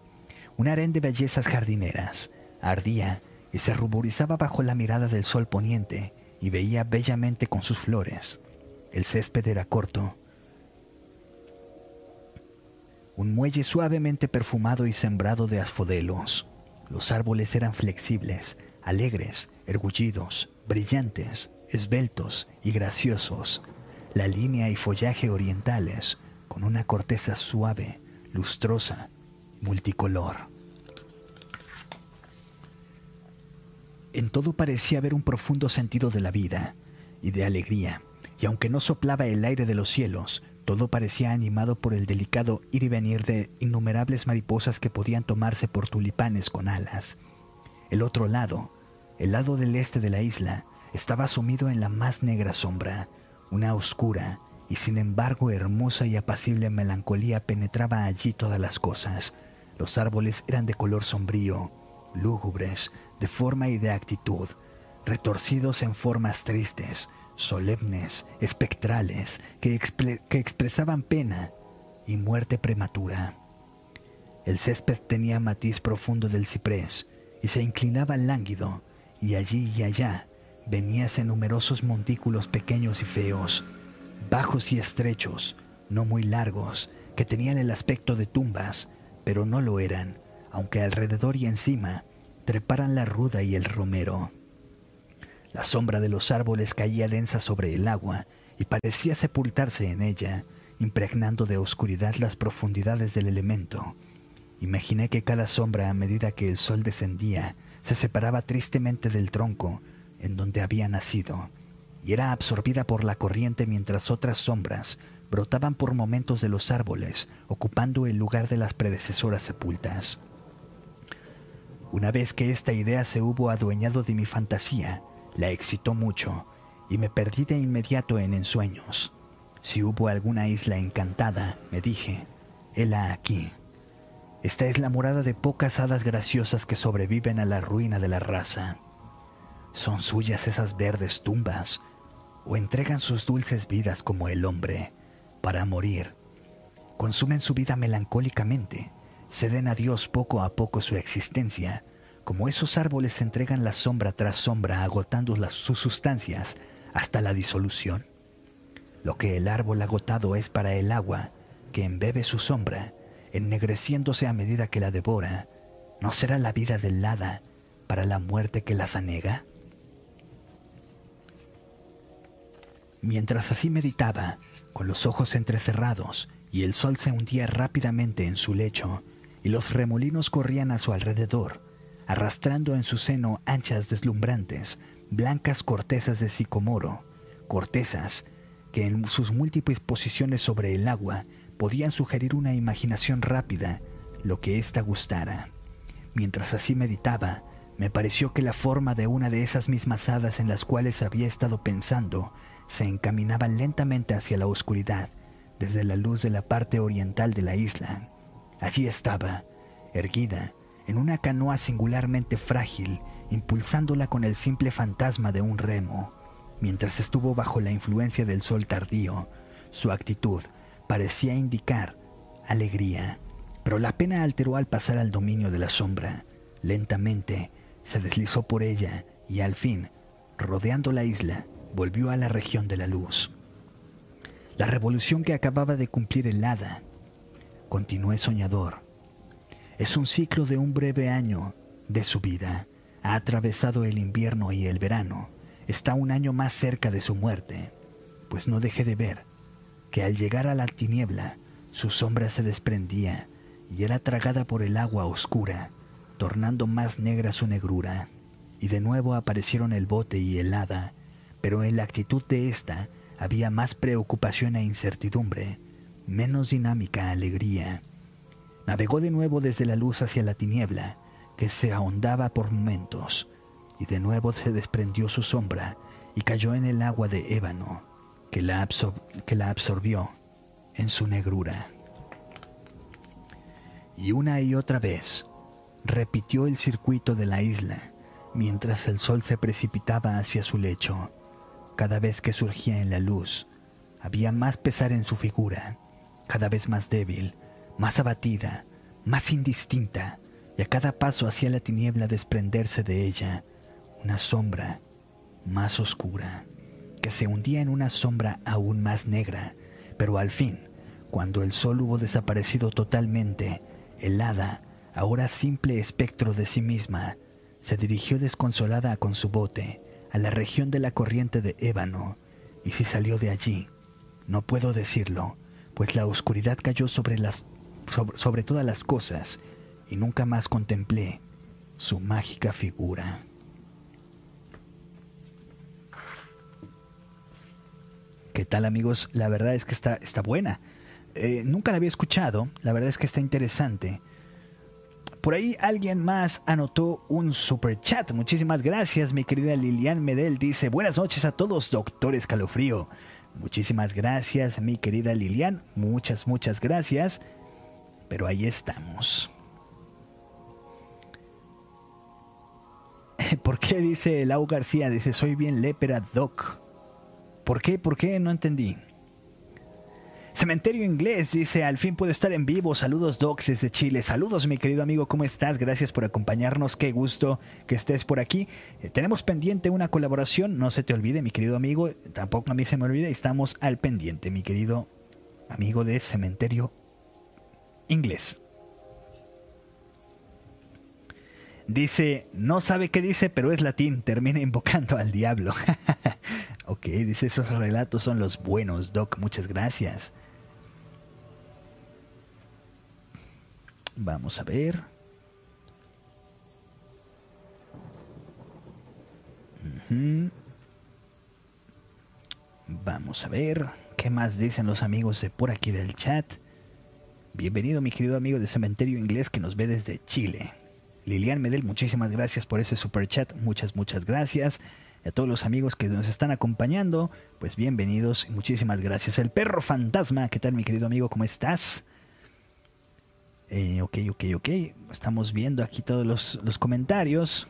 un harén de bellezas jardineras. Ardía y se ruborizaba bajo la mirada del sol poniente y veía bellamente con sus flores. El césped era corto. Un muelle suavemente perfumado y sembrado de asfodelos. Los árboles eran flexibles, alegres, ergullidos, brillantes, esbeltos y graciosos. La línea y follaje orientales, con una corteza suave, lustrosa, multicolor. En todo parecía haber un profundo sentido de la vida y de alegría, y aunque no soplaba el aire de los cielos, todo parecía animado por el delicado ir y venir de innumerables mariposas que podían tomarse por tulipanes con alas. El otro lado, el lado del este de la isla, estaba sumido en la más negra sombra. Una oscura y sin embargo hermosa y apacible melancolía penetraba allí todas las cosas. Los árboles eran de color sombrío, lúgubres, de forma y de actitud, retorcidos en formas tristes, solemnes, espectrales, que, expresaban pena y muerte prematura. El césped tenía matiz profundo del ciprés y se inclinaba lánguido, y allí y allá veníase numerosos montículos pequeños y feos, bajos y estrechos, no muy largos, que tenían el aspecto de tumbas, pero no lo eran, aunque alrededor y encima treparan la ruda y el romero. La sombra de los árboles caía densa sobre el agua y parecía sepultarse en ella, impregnando de oscuridad las profundidades del elemento. Imaginé que cada sombra, a medida que el sol descendía, se separaba tristemente del tronco en donde había nacido, y era absorbida por la corriente mientras otras sombras brotaban por momentos de los árboles, ocupando el lugar de las predecesoras sepultas. Una vez que esta idea se hubo adueñado de mi fantasía, la excitó mucho y me perdí de inmediato en ensueños. Si hubo alguna isla encantada, me dije, hela aquí. Esta es la morada de pocas hadas graciosas que sobreviven a la ruina de la raza. ¿Son suyas esas verdes tumbas? ¿O entregan sus dulces vidas como el hombre, para morir? Consumen su vida melancólicamente, ceden a Dios poco a poco su existencia, como esos árboles entregan la sombra tras sombra, agotando las, sus sustancias hasta la disolución. Lo que el árbol agotado es para el agua, que embebe su sombra, ennegreciéndose a medida que la devora, ¿no será la vida del hada para la muerte que las anega? Mientras así meditaba, con los ojos entrecerrados, y el sol se hundía rápidamente en su lecho, y los remolinos corrían a su alrededor, arrastrando en su seno anchas deslumbrantes, blancas cortezas de sicomoro, cortezas que en sus múltiples posiciones sobre el agua podían sugerir una imaginación rápida, lo que ésta gustara. Mientras así meditaba, me pareció que la forma de una de esas mismas hadas en las cuales había estado pensando se encaminaba lentamente hacia la oscuridad, desde la luz de la parte oriental de la isla. Allí estaba, erguida, en una canoa singularmente frágil, impulsándola con el simple fantasma de un remo. Mientras estuvo bajo la influencia del sol tardío, su actitud parecía indicar alegría, pero la pena alteró al pasar al dominio de la sombra. Lentamente se deslizó por ella y al fin, rodeando la isla, volvió a la región de la luz. La revolución que acababa de cumplir el hada. Continué soñador. Es un ciclo de un breve año de su vida. Ha atravesado el invierno y el verano. Está un año más cerca de su muerte, pues no dejé de ver que al llegar a la tiniebla, su sombra se desprendía y era tragada por el agua oscura, tornando más negra su negrura. Y de nuevo aparecieron el bote y el hada, pero en la actitud de ésta había más preocupación e incertidumbre, menos dinámica alegría. Navegó de nuevo desde la luz hacia la tiniebla, que se ahondaba por momentos, y de nuevo se desprendió su sombra y cayó en el agua de ébano, que la, que la absorbió en su negrura. Y una y otra vez repitió el circuito de la isla mientras el sol se precipitaba hacia su lecho. Cada vez que surgía en la luz, había más pesar en su figura, cada vez más débil, más abatida, más indistinta, y a cada paso hacía la tiniebla desprenderse de ella, una sombra más oscura que se hundía en una sombra aún más negra, pero al fin, cuando el sol hubo desaparecido totalmente, el hada, ahora simple espectro de sí misma, se dirigió desconsolada con su bote a la región de la corriente de ébano, y si salió de allí, no puedo decirlo, pues la oscuridad cayó sobre, las, sobre, sobre todas las cosas, y nunca más contemplé su mágica figura. ¿Qué tal amigos? La verdad es que está, está buena. Eh, nunca la había escuchado, la verdad es que está interesante. Por ahí alguien más anotó un super chat. Muchísimas gracias, mi querida Lilian Medel. Dice, buenas noches a todos, doctor Escalofrío. Muchísimas gracias, mi querida Lilian. Muchas, muchas gracias. Pero ahí estamos. <laughs> ¿Por qué dice Lau García? Dice, soy bien lépera, doc. ¿Por qué? ¿Por qué? No entendí. Cementerio Inglés dice, al fin puedo estar en vivo. Saludos Docs desde Chile. Saludos mi querido amigo, ¿cómo estás? Gracias por acompañarnos. Qué gusto que estés por aquí. Eh, tenemos pendiente una colaboración, no se te olvide mi querido amigo, tampoco a mí se me olvida, estamos al pendiente mi querido amigo de Cementerio Inglés. Dice, no sabe qué dice, pero es latín, termina invocando al diablo. <laughs> ok, dice, esos relatos son los buenos, Doc, muchas gracias. Vamos a ver. Vamos a ver qué más dicen los amigos de por aquí del chat. Bienvenido mi querido amigo de Cementerio Inglés que nos ve desde Chile. Lilian Medel, muchísimas gracias por ese super chat, muchas, muchas gracias. a todos los amigos que nos están acompañando, pues bienvenidos y muchísimas gracias. El perro fantasma, ¿qué tal mi querido amigo? ¿Cómo estás? Eh, ok, ok, ok. Estamos viendo aquí todos los, los comentarios.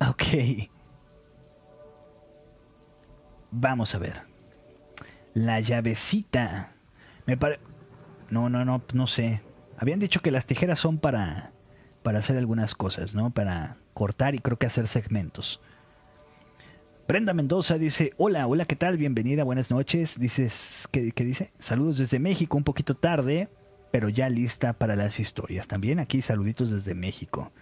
Ok. Vamos a ver. La llavecita. Me pare... No, no, no, no sé. Habían dicho que las tijeras son para, para hacer algunas cosas, ¿no? Para cortar y creo que hacer segmentos. Brenda Mendoza dice, hola, hola, ¿qué tal? Bienvenida, buenas noches. Dices, ¿qué, ¿qué, dice? Saludos desde México, un poquito tarde, pero ya lista para las historias. También aquí saluditos desde México.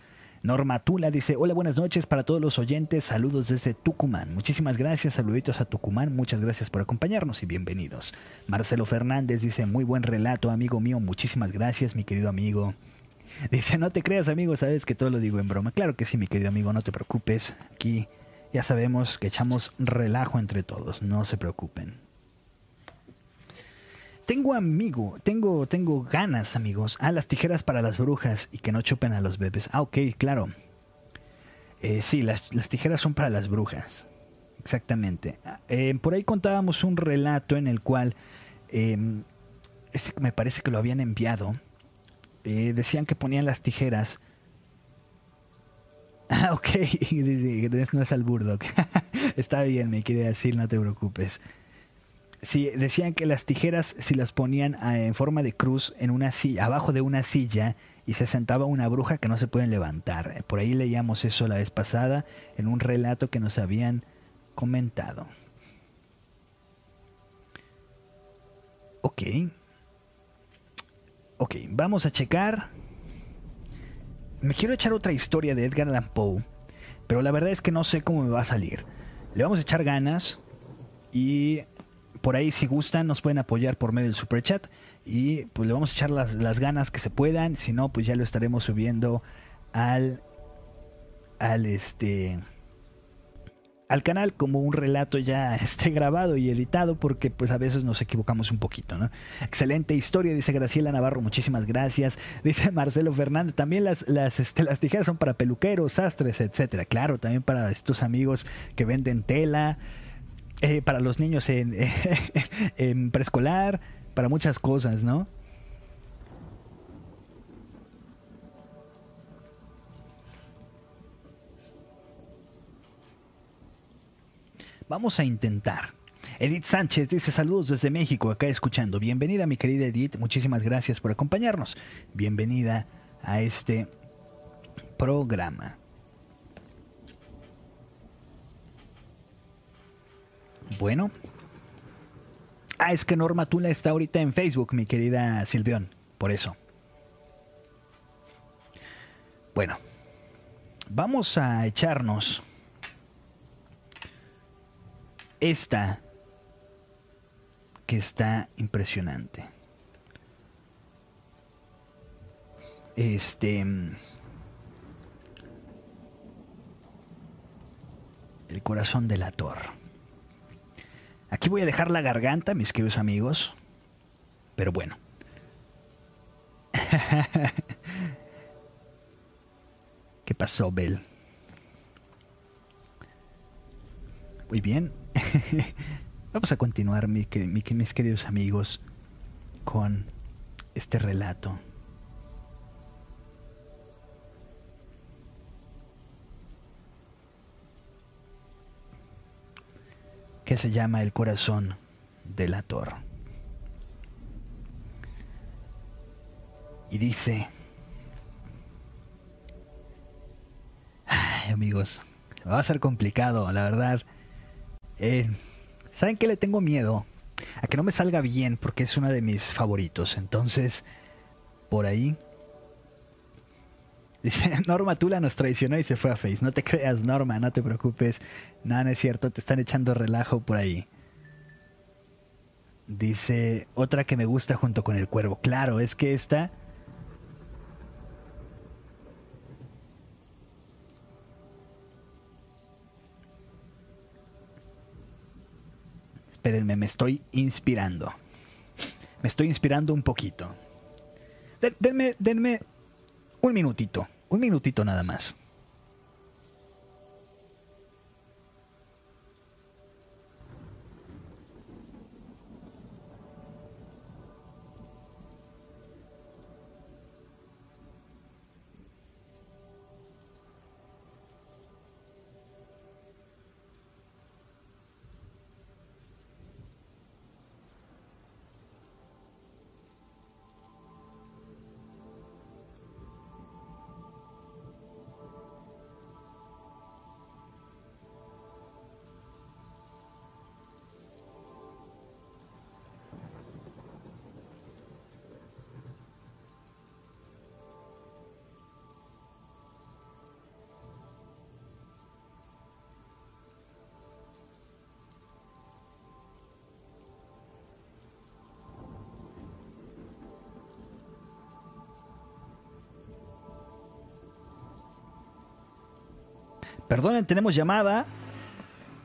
Norma Tula dice, hola, buenas noches para todos los oyentes, saludos desde Tucumán. Muchísimas gracias, saluditos a Tucumán, muchas gracias por acompañarnos y bienvenidos. Marcelo Fernández dice, muy buen relato, amigo mío, muchísimas gracias, mi querido amigo. <laughs> Dice, no te creas, amigo, sabes que todo lo digo en broma. Claro que sí, mi querido amigo, no te preocupes. Aquí ya sabemos que echamos relajo entre todos, no se preocupen. Tengo amigo, tengo, tengo ganas, amigos. Ah, las tijeras para las brujas y que no chupen a los bebés. Ah, ok, claro. Eh, sí, las, tijeras son para las brujas. Exactamente. Eh, por ahí contábamos un relato en el cual em, me parece que lo habían enviado. Eh, decían que ponían las tijeras. <laughs> Ah, ok, <laughs> no es al Burdock. <laughs> Está bien, me quiere decir, no te preocupes. Sí, decían que las tijeras, si las ponían ah, en forma de cruz en una silla, abajo de una silla, y se sentaba una bruja que no se pueden levantar. Por ahí leíamos eso la vez pasada en un relato que nos habían comentado. Ok. Ok, vamos a checar. Me quiero echar otra historia de Edgar Allan Poe, pero la verdad es que no sé cómo me va a salir. Le vamos a echar ganas y por ahí si gustan nos pueden apoyar por medio del super chat y pues le vamos a echar las, las ganas que se puedan, si no pues ya lo estaremos subiendo al al este al canal como un relato ya <laughs> esté grabado y editado porque pues a veces nos equivocamos un poquito, ¿no? Excelente historia, dice Graciela Navarro, muchísimas gracias. Dice Marcelo Fernández, también las, las, este, las tijeras son para peluqueros, sastres, etcétera. Claro, también para estos amigos que venden tela, eh, para los niños en, <laughs> en preescolar, para muchas cosas, ¿no? Vamos a intentar. Edith Sánchez dice saludos desde México, acá escuchando. Bienvenida mi querida Edith, muchísimas gracias por acompañarnos. Bienvenida a este programa. Bueno. Ah, es que Norma Tula está ahorita en Facebook, mi querida Silvión. Por eso. Bueno. Vamos a echarnos esta que está impresionante. Este... El corazón del ator. Aquí voy a dejar la garganta, mis queridos amigos. Pero bueno. <laughs> ¿Qué pasó, Bell? Muy bien. <laughs> Vamos a continuar, mis queridos amigos, con este relato. Que se llama El corazón del ator. Y dice, Ay, amigos, va a ser complicado, la verdad. Eh, ¿Saben qué le tengo miedo? A que no me salga bien porque es uno de mis favoritos. Entonces, por ahí Dice, <laughs> Norma Tula nos traicionó y se fue a Face. No te creas, Norma, no te preocupes. Nada, no es cierto, te están echando relajo por ahí. Dice, otra que me gusta junto con el cuervo. Claro, es que esta... Espérenme, me estoy inspirando. Me estoy inspirando un poquito. denme, denme un minutito. Un minutito nada más. Perdonen, tenemos llamada.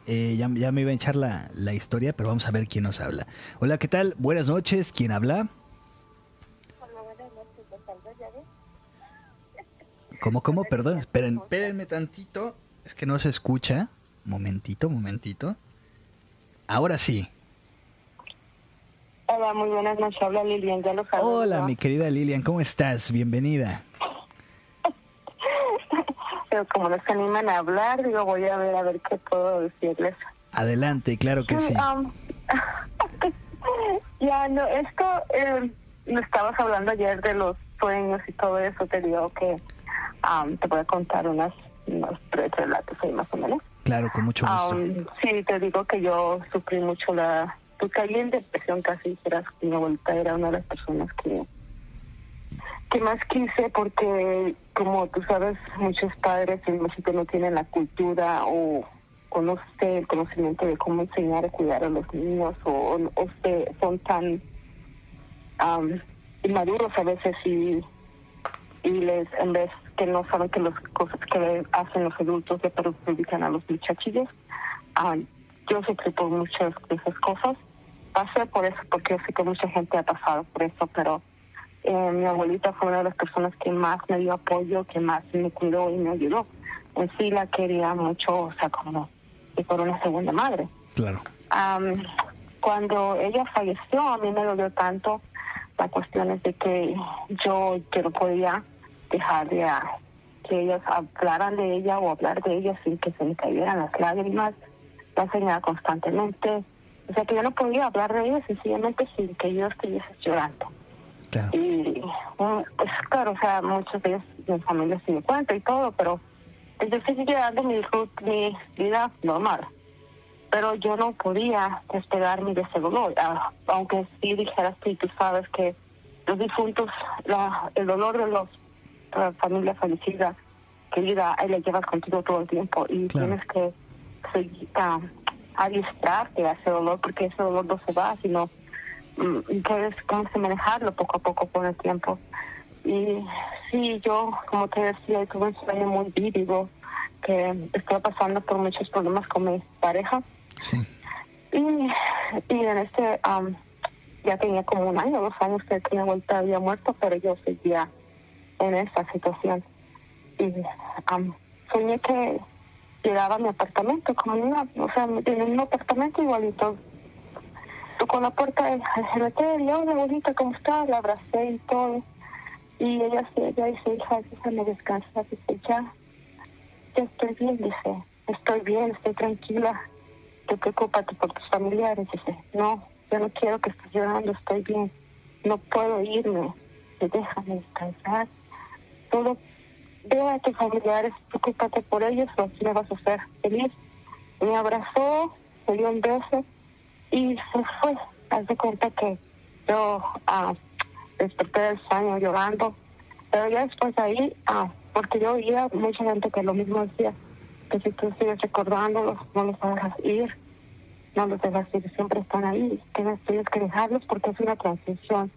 Eh, ya, ya, me iba a echar la, la, historia, pero vamos a ver quién nos habla. Hola, ¿qué tal? Buenas noches. ¿Quién habla? Hola, buenas noches. ¿Cómo, cómo? Perdón, esperen, espérenme tantito. Es que no se escucha. Momentito, momentito. Ahora sí. Hola, muy buenas noches. Habla Lilian, ya lo. Hola, mi querida Lilian, ¿cómo estás? Bienvenida. Pero como no se animan a hablar, digo, voy a ver a ver qué puedo decirles. Adelante, claro que sí. Um, <laughs> ya, no, esto, eh, me estabas hablando ayer de los sueños y todo eso, te digo que um, te voy a contar unas, unos tres relatos ahí más o menos. Claro, con mucho gusto. Um, sí, te digo que yo sufrí mucho la... Pues caí en depresión casi, que mi abuelita era una de las personas que que más quise porque como tú sabes muchos padres en México no tienen la cultura o conoce el conocimiento de cómo enseñar a cuidar a los niños o, se, son tan um, inmaduros a veces y y les en vez que no saben que las cosas que hacen los adultos le perjudican a los muchachillos. Um, yo sufrí por muchas de esas cosas pasé por eso porque sé que mucha gente ha pasado por eso pero eh, mi abuelita fue una de las personas que más me dio apoyo, que más me cuidó y me ayudó. En sí la quería mucho, o sea, como si fuera una segunda madre. Claro. Um, cuando ella falleció, a mí me dolió tanto la cuestión es de que yo, yo no podía dejar de que ellas hablaran de ella o hablar de ella sin que se me cayeran las lágrimas. La enseñaba constantemente. O sea, que yo no podía hablar de ella sencillamente sin que yo estuviese llorando. Claro. Y pues claro, o sea, muchos de ellos, mi familia sí me cuenta y todo, pero yo seguí llevando mi, mi vida normal. Pero yo no podía despegarme de ese dolor, aunque sí dijeras tú, tú sabes que los difuntos, la, el dolor de los la familia fallecida, querida, ahí la llevas contigo todo el tiempo y Claro. tienes que seguir a adiestrarte a ese dolor porque ese dolor no se va, sino mm, puedes cómo se manejarlo poco a poco con el tiempo. Y sí, yo, como te decía, tuve un sueño muy vívido, que estoy pasando por muchos problemas con mi pareja. Sí. Y, y en este, am, ya tenía como un año, dos años que mi vuelta había muerto, pero yo seguía en esa situación. Y am, soñé que llegaba a mi apartamento, como una, o sea, en un apartamento igualito. Tocó la puerta del cementerio, hola abuelita, ¿cómo está? La abracé y todo. Y ella, ella dice, hija, déjame descansar. Dice, ya, ya estoy bien, dice, estoy bien, estoy tranquila. Te preocúpate por tus familiares. Dice, no, yo no quiero que estés llorando, estoy bien. No puedo irme. Dice, déjame descansar. Todo, ve a tus familiares, preocúpate por ellos, o así me vas a hacer feliz. Me abrazó, me dio un beso y se fue. Haz de cuenta que yo ah, desperté del sueño llorando. Pero ya después de ahí, ah, porque yo oía mucha gente que lo mismo decía, que si tú sigues recordándolos, no los dejas ir, no los dejas ir, siempre están ahí, tienes, tienes que dejarlos porque es una transición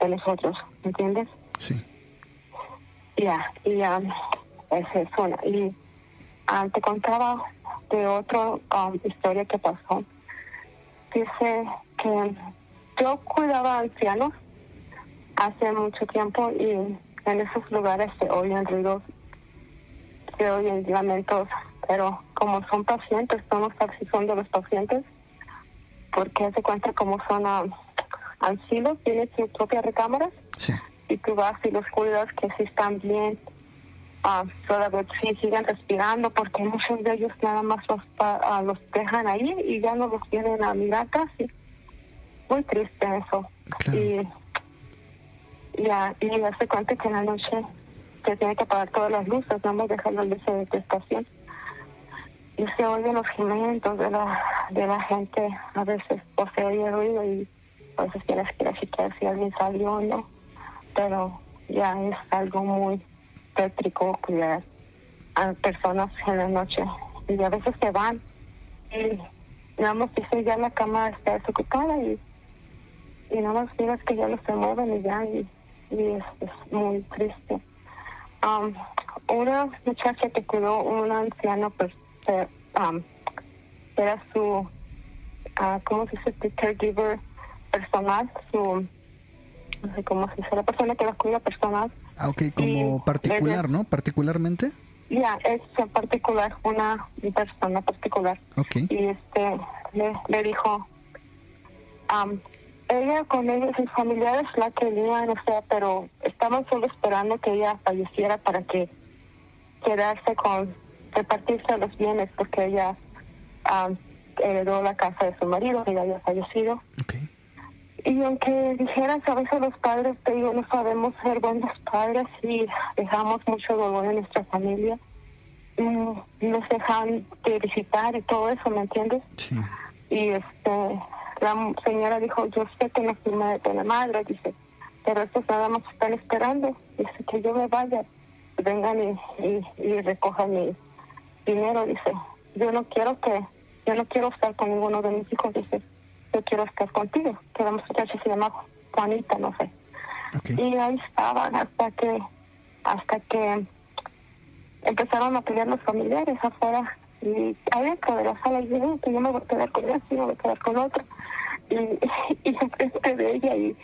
de nosotros, ¿entiendes? Sí. Ya, y um, es eso. Y ah, te contaba de otra um, historia que pasó. Dice que yo cuidaba a ancianos hace mucho tiempo y en esos lugares se oyen ruidos, se oyen lamentos, pero como son pacientes, no nos son de los pacientes, porque se cuenta como son ancianos, tienen sus propias recámaras Sí. y tú vas y los cuidas que sí están bien, ah, todavía sí siguen respirando, porque muchos de ellos nada más los, ah, los dejan ahí y ya no los vienen a mirar casi. Muy triste eso. Claro. Y ya, y hace cuenta que en la noche se tiene que apagar todas las luces, no me dejan las luces de estación. Y se oyen los gimientos de la, de la gente, a veces o se oye ruido y a veces tienes que si alguien salió o no pero ya es algo muy tétrico cuidar a personas en la noche y a veces se van y nada más dice ya la cama está desocupada y, y nada más miras que ya no se mueven y ya y, es, muy triste Um, una muchacha que cuidó un anciano pues um, era su, ah, ¿cómo se dice? Caregiver personal, su, no sé cómo se dice, la persona que la cuida personal. Ah, ok, como Y particular, desde- ¿no? Particularmente. Ya, es en particular, una persona particular. Ok. y este le, le dijo am, ella con ellos sus familiares la querían o sea pero estaban solo esperando que ella falleciera para que quedarse con repartirse los bienes porque ella heredó la casa de su marido que ya había fallecido Ok. Y aunque dijeras a veces los padres, te digo, no sabemos ser buenos padres y dejamos mucho dolor en nuestra familia. Mm, Nos dejan de visitar y todo eso, ¿me entiendes? Sí. Y este, la señora dijo, yo sé que no fui ma- buena madre, dice, pero estos nada más están esperando. Dice que yo me vaya, vengan y, y, y recojan mi dinero, dice. Yo no quiero que, yo no quiero estar con ninguno de mis hijos, dice. Yo quiero estar contigo. Que la muchacha se llama Juanita, no sé. Y ahí estaban hasta que, hasta que empezaron a pelear los familiares afuera. Y ahí dentro de la sala, y "No, que yo me voy a quedar con ella, sí, me voy a quedar con otra. Y, <laughs> y enfrente de ella, y,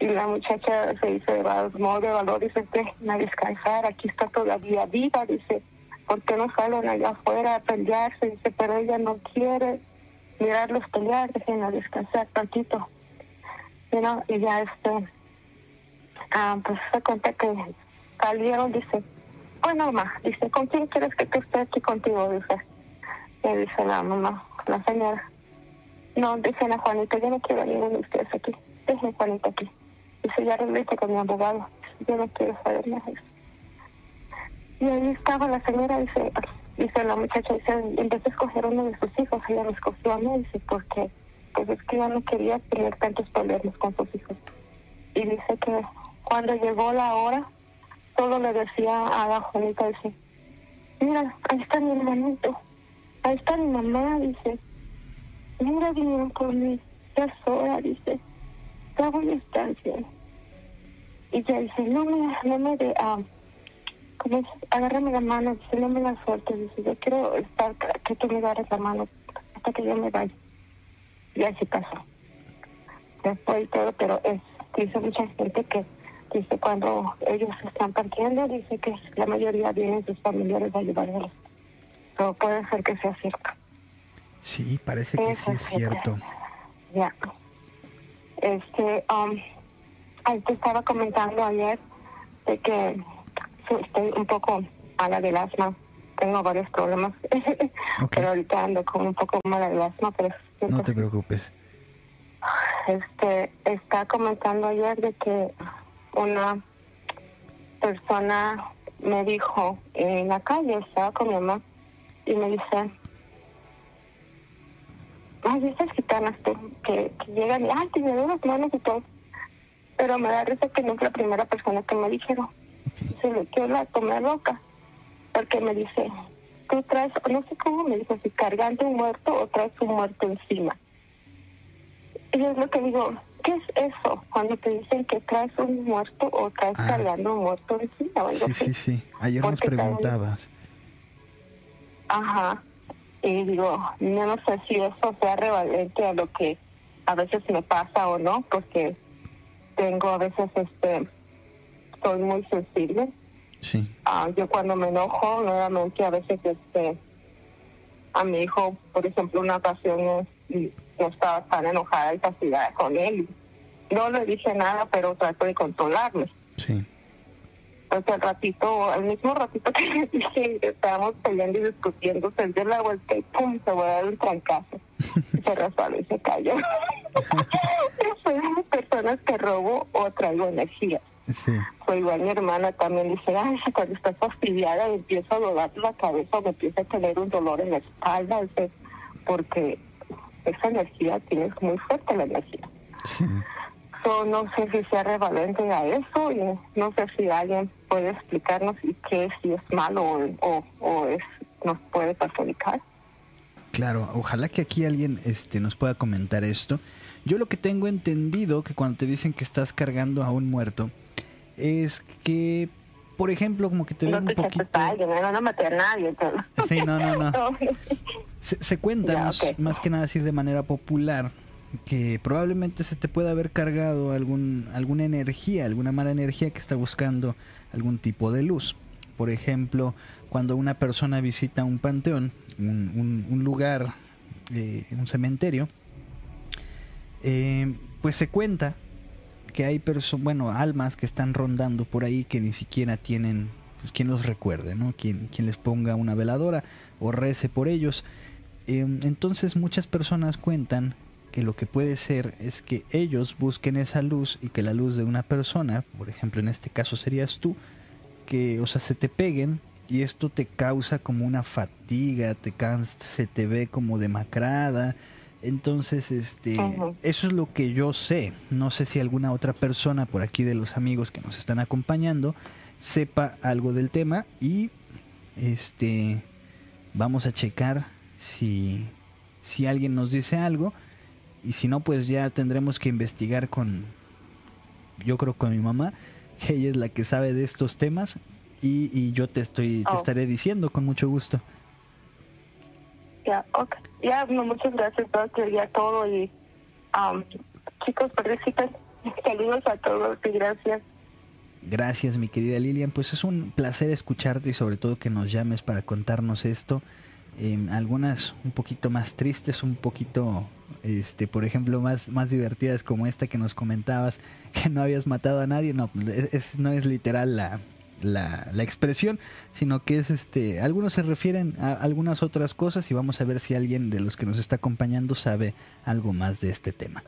y la muchacha se dice, de valor, dice, dejen a descansar, aquí está todavía viva, dice, ¿por qué no salen allá afuera a pelearse? Dice, pero ella no quiere mirarlos pelear, déjenla descansar tantito. You know, y ya este, ah, pues se cuenta que salieron, dice, bueno mamá, dice, ¿con quién quieres que esté aquí contigo? Dice, y dice la mamá, la señora, no, dice la Juanita, yo no quiero a ninguno de ustedes aquí, dejen Juanita aquí. Dice, ya regrese con mi abogado, yo no quiero saber nada. Y ahí estaba la señora, dice, dice la muchacha, dice, vez de escoger uno de sus hijos, ella me escogió a mí, dice, porque pues es que ella no quería tener tantos problemas con sus hijos. Y dice que cuando llegó la hora, solo le decía a la Juanita, dice, mira, ahí está mi hermanito, ahí está mi mamá, dice, mira, vinieron por mí, ya es hora, dice, ya voy a estar bien. Y ella dice, no me, no me de, ah, como agárrame la mano, dice, no me la sueltes, dice, yo quiero estar, que tú me agarres la mano hasta que yo me vaya. Y así pasó. Después y todo, pero es, dice mucha gente que dice cuando ellos están partiendo, dice que la mayoría vienen sus familiares a ayudarlos. Pero puede ser que sea cierto. Sí, parece que sí es cierto. Ya. Este, um, ahí te estaba comentando ayer de que estoy un poco mala del asma. Tengo varios problemas. <laughs> Pero ahorita ando como un poco mala del asma, pero No te preocupes. este está comentando ayer de que una persona me dijo en la calle, estaba con mi mamá, y me dice, ay, esas gitanas tú, que, que llegan y, ay, te me las manos y todo. Pero me da risa que no es la primera persona que me dijeron. Se me quedó la loca, porque me dice, tú traes, no sé cómo me dijo, si cargando un muerto o traes un muerto encima. Y es lo que digo, ¿qué es eso? Cuando te dicen que traes un muerto o traes Ah. cargando un muerto encima o Sí, sí, sí. Ayer nos también- preguntabas. Ajá. Y digo, yo no sé si eso sea revalente a lo que a veces me pasa o no, porque tengo a veces, este, soy muy sensible. Sí. Ah, yo cuando me enojo, nuevamente a veces, este, a mi hijo, por ejemplo, una ocasión no, no estaba tan enojada y castigada con él. No le dije nada, pero trato de controlarme. Sí. Pues el ratito, el mismo ratito que le dije, estábamos peleando y discutiendo, se dio la vuelta y pum, se voy a dar un trancazo. Y <laughs> se resbaló y se cayó. Soy de las personas que robo o traigo energía. Sí. Soy igual mi hermana también dice, ay, cuando estás fastidiada me empieza a doler la cabeza, me empieza a tener un dolor en la espalda, dice, porque esa energía, tienes muy fuerte la energía. Sí. So, no sé si sea revalente a eso y no sé si alguien puede explicarnos y qué si es malo o, o, o es nos puede perjudicar. Claro, ojalá que aquí alguien este, nos pueda comentar esto. Yo lo que tengo entendido que cuando te dicen que estás cargando a un muerto es que por ejemplo, como que te ven un poquito... no, no maté a nadie. <laughs> Sí, no, no, no. <laughs> Se, cuenta más, que nada así de manera popular que probablemente se te pueda haber cargado algún, alguna energía, alguna mala energía que está buscando algún tipo de luz. Por ejemplo, cuando una persona visita un panteón, un, un, lugar, eh, un cementerio, eh, pues se cuenta que hay bueno, almas que están rondando por ahí que ni siquiera tienen pues, quien los recuerde, ¿no? Quien, les ponga una veladora o rece por ellos. Em, entonces muchas personas cuentan que lo que puede ser es que ellos busquen esa luz y que la luz de una persona, por ejemplo en este caso serías tú, que, o sea, se te peguen y esto te causa como una fatiga, te se te ve como demacrada, entonces, este, eso es lo que yo sé. No sé si alguna otra persona por aquí de los amigos que nos están acompañando sepa algo del tema y este vamos a checar si si alguien nos dice algo y si no pues ya tendremos que investigar con yo creo con mi mamá que <laughs> ella es la que sabe de estos temas y, y yo te estoy te oh. estaré diciendo con mucho gusto. Ya, ok. Ya, muchas gracias, doctor, ya todo. Y um, chicos, participen. <laughs> Saludos a todos y gracias. Gracias, mi querida Lilian. Pues es un placer escucharte y sobre todo que nos llames para contarnos esto. Eh, algunas un poquito más tristes, un poquito, este, por ejemplo, más, más divertidas como esta que nos comentabas, <laughs> que no habías matado a nadie. No, es, no es literal la, la, la, expresión, sino que es este, algunos se refieren a algunas otras cosas y vamos a ver si alguien de los que nos está acompañando sabe algo más de este tema.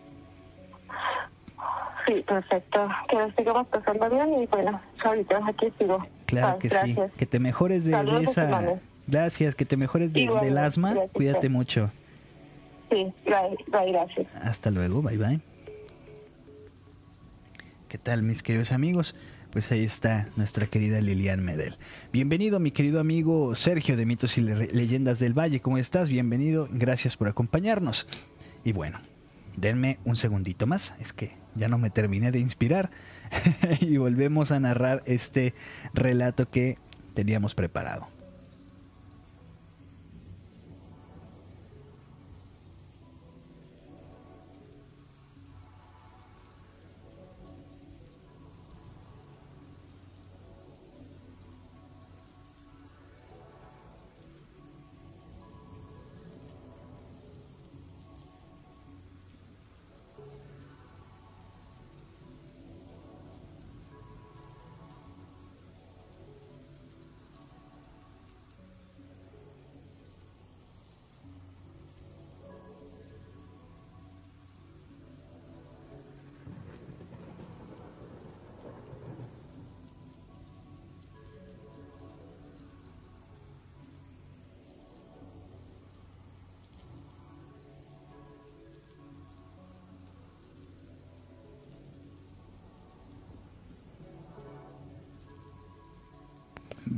Sí, perfecto. Que nos sigamos pasando bien y bueno, ahorita aquí sigo. Claro que sí. Que te mejores de, esa. Gracias, que te mejores del asma. Cuídate mucho. Sí, bye, bye, gracias. Hasta luego, bye bye. ¿Qué tal, mis queridos amigos? Pues ahí está nuestra querida Lilian Medel. Bienvenido, mi querido amigo Sergio de Mitos y Leyendas del Valle. ¿Cómo estás? Bienvenido. Gracias por acompañarnos. Y bueno, denme un segundito más. Es que ya no me terminé de inspirar. <laughs> y volvemos a narrar este relato que teníamos preparado.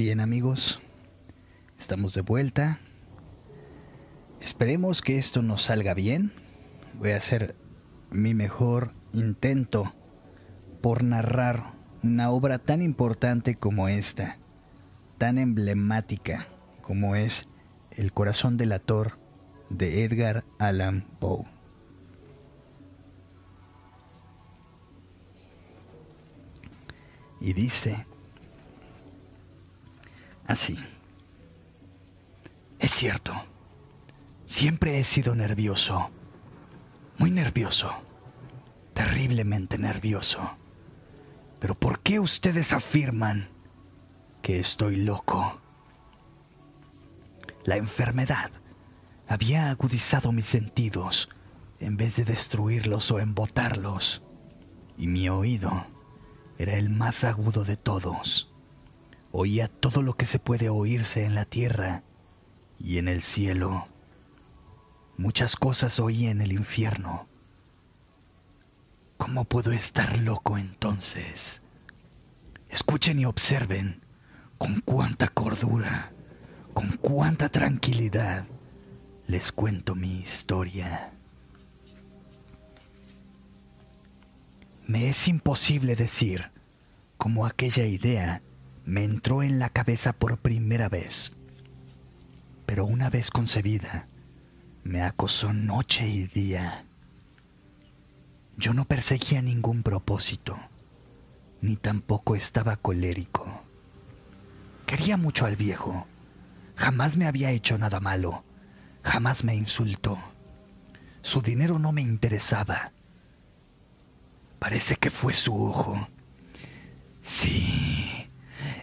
Bien amigos, estamos de vuelta. Esperemos que esto nos salga bien. Voy a hacer mi mejor intento por narrar una obra tan importante como esta, tan emblemática como es El corazón del ator de Edgar Allan Poe. Y dice, así. Es cierto, siempre he sido nervioso, muy nervioso, terriblemente nervioso. Pero ¿por qué ustedes afirman que estoy loco? La enfermedad había agudizado mis sentidos en vez de destruirlos o embotarlos, y mi oído era el más agudo de todos. Oía todo lo que se puede oírse en la tierra y en el cielo. Muchas cosas oí en el infierno. ¿Cómo puedo estar loco entonces? Escuchen y observen con cuánta cordura, con cuánta tranquilidad les cuento mi historia. Me es imposible decir cómo aquella idea me entró en la cabeza por primera vez. Pero una vez concebida, me acosó noche y día. Yo no perseguía ningún propósito, ni tampoco estaba colérico. Quería mucho al viejo. Jamás me había hecho nada malo. Jamás me insultó. Su dinero no me interesaba. Parece que fue su ojo. Sí,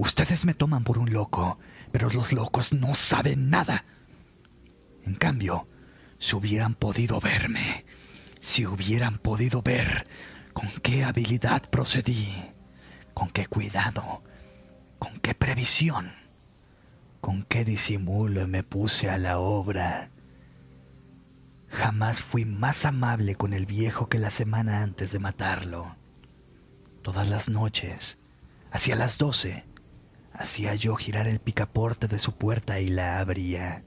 Ustedes me toman por un loco, pero los locos no saben nada. En cambio, si hubieran podido verme, si hubieran podido ver con qué habilidad procedí, con qué cuidado, con qué previsión, con qué disimulo me puse a la obra. Jamás fui más amable con el viejo que la semana antes de matarlo. Todas las noches, hacia las doce, hacía yo girar el picaporte de su puerta y la abría.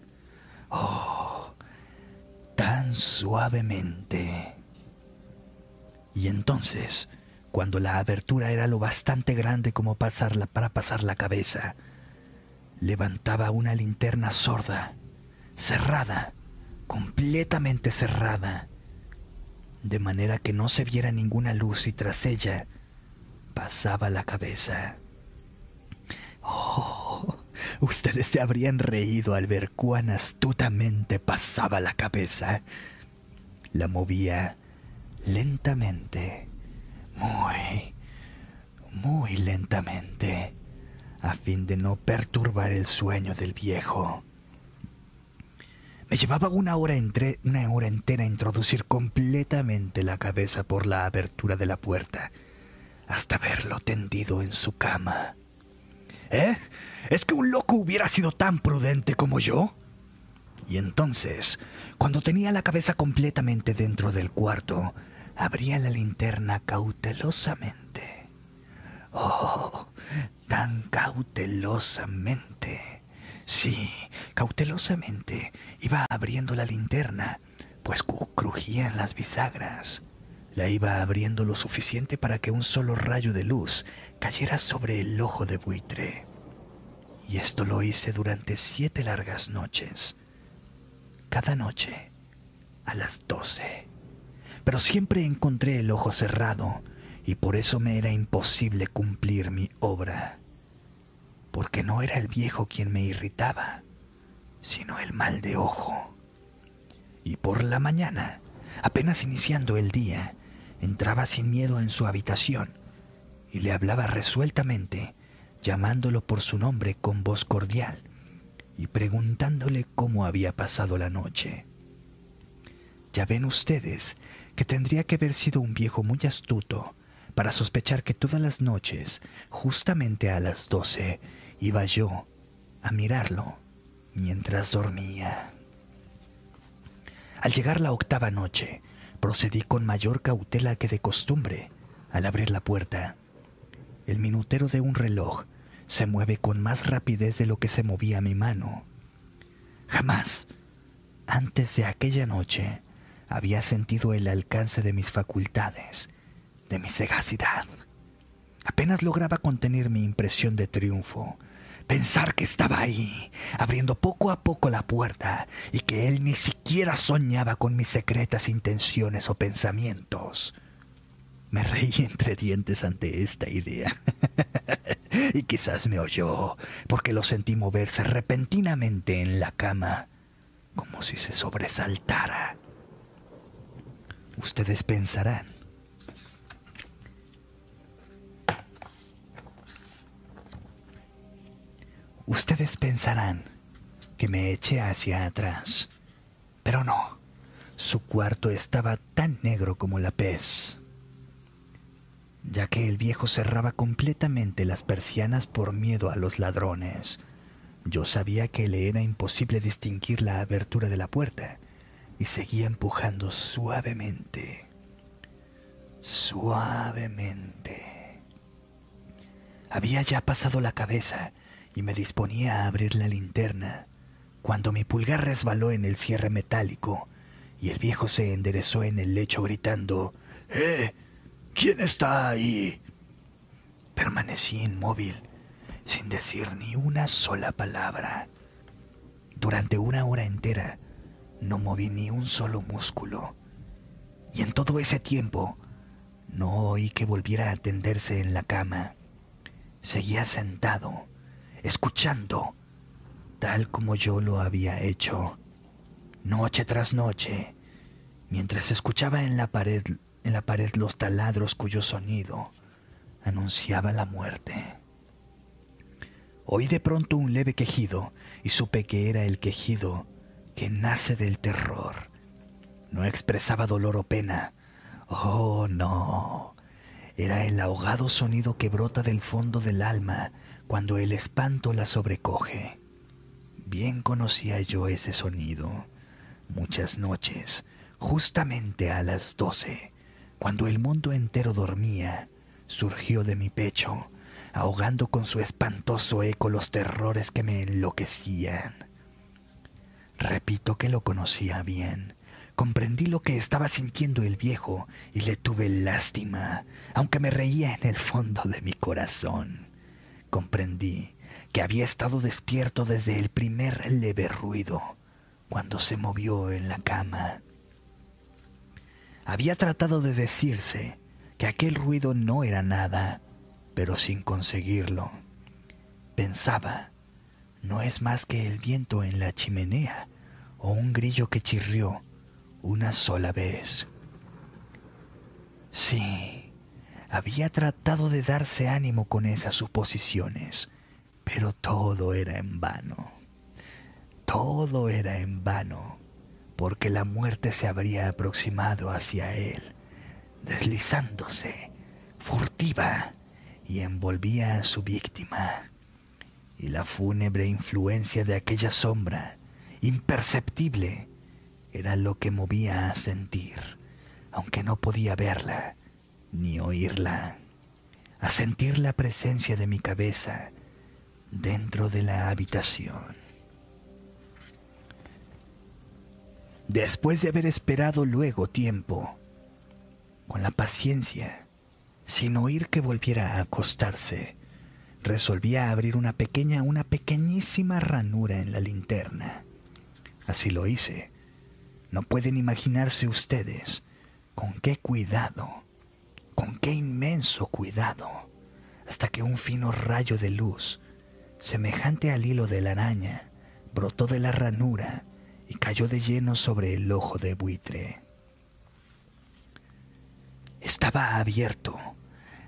Oh, tan suavemente. Y entonces, cuando la abertura era lo bastante grande como pasarla para pasar la cabeza, levantaba una linterna sorda, cerrada, completamente cerrada, de manera que no se viera ninguna luz y tras ella pasaba la cabeza. Oh, ustedes se habrían reído al ver cuán astutamente pasaba la cabeza. La movía lentamente, muy, muy lentamente, a fin de no perturbar el sueño del viejo. Me llevaba una hora, entre, una hora entera introducir completamente la cabeza por la abertura de la puerta hasta verlo tendido en su cama. ¿Eh? ¿Es que un loco hubiera sido tan prudente como yo? Y entonces, cuando tenía la cabeza completamente dentro del cuarto, abría la linterna cautelosamente. Oh, tan cautelosamente. Sí, cautelosamente iba abriendo la linterna, pues crujían las bisagras. La iba abriendo lo suficiente para que un solo rayo de luz cayera sobre el ojo de buitre. Y esto lo hice durante siete largas noches. Cada noche, a las doce. Pero siempre encontré el ojo cerrado y por eso me era imposible cumplir mi obra. Porque no era el viejo quien me irritaba, sino el mal de ojo. Y por la mañana, apenas iniciando el día, entraba sin miedo en su habitación y le hablaba resueltamente, llamándolo por su nombre con voz cordial y preguntándole cómo había pasado la noche. Ya ven ustedes que tendría que haber sido un viejo muy astuto para sospechar que todas las noches, justamente a las doce, iba yo a mirarlo mientras dormía. Al llegar la octava noche, Procedí con mayor cautela que de costumbre al abrir la puerta. El minutero de un reloj se mueve con más rapidez de lo que se movía mi mano. Jamás, antes de aquella noche, había sentido el alcance de mis facultades, de mi sagacidad. Apenas lograba contener mi impresión de triunfo Pensar que estaba ahí, abriendo poco a poco la puerta y que él ni siquiera soñaba con mis secretas intenciones o pensamientos. Me reí <laughs> entre dientes ante esta idea. <laughs> y quizás me oyó, porque lo sentí moverse repentinamente en la cama, como si se sobresaltara. Ustedes pensarán, Ustedes pensarán que me eché hacia atrás, pero no. Su cuarto estaba tan negro como la pez. Ya que el viejo cerraba completamente las persianas por miedo a los ladrones. Yo sabía que le era imposible distinguir la abertura de la puerta y seguía empujando suavemente, suavemente. Había ya pasado la cabeza y me disponía a abrir la linterna cuando mi pulgar resbaló en el cierre metálico y el viejo se enderezó en el lecho gritando, ¡Eh! ¿Quién está ahí? Permanecí inmóvil, sin decir ni una sola palabra. Durante una hora entera no moví ni un solo músculo. Y en todo ese tiempo no oí que volviera a tenderse en la cama. Seguía sentado, escuchando, tal como yo lo había hecho, noche tras noche, mientras escuchaba en la pared en la pared los taladros cuyo sonido anunciaba la muerte. Oí de pronto un leve quejido y supe que era el quejido que nace del terror. No expresaba dolor o pena. Oh, no. Era el ahogado sonido que brota del fondo del alma cuando el espanto la sobrecoge. Bien conocía yo ese sonido. Muchas noches, justamente a las doce, cuando el mundo entero dormía, surgió de mi pecho, ahogando con su espantoso eco los terrores que me enloquecían. Repito que lo conocía bien. Comprendí lo que estaba sintiendo el viejo y le tuve lástima, aunque me reía en el fondo de mi corazón. Comprendí que había estado despierto desde el primer leve ruido, cuando se movió en la cama. Había tratado de decirse que aquel ruido no era nada, pero sin conseguirlo. Pensaba, no es más que el viento en la chimenea o un grillo que chirrió una sola vez. Sí, había tratado de darse ánimo con esas suposiciones, pero todo era en vano. Todo era en vano porque la muerte se habría aproximado hacia él, deslizándose, furtiva, y envolvía a su víctima. Y la fúnebre influencia de aquella sombra, imperceptible, era lo que movía a sentir, aunque no podía verla ni oírla, a sentir la presencia de mi cabeza dentro de la habitación. Después de haber esperado luego tiempo, con la paciencia, sin oír que volviera a acostarse, resolví abrir una pequeña, una pequeñísima ranura en la linterna. Así lo hice. No pueden imaginarse ustedes con qué cuidado, con qué inmenso cuidado, hasta que un fino rayo de luz, semejante al hilo de la araña, brotó de la ranura cayó de lleno sobre el ojo de buitre. Estaba abierto,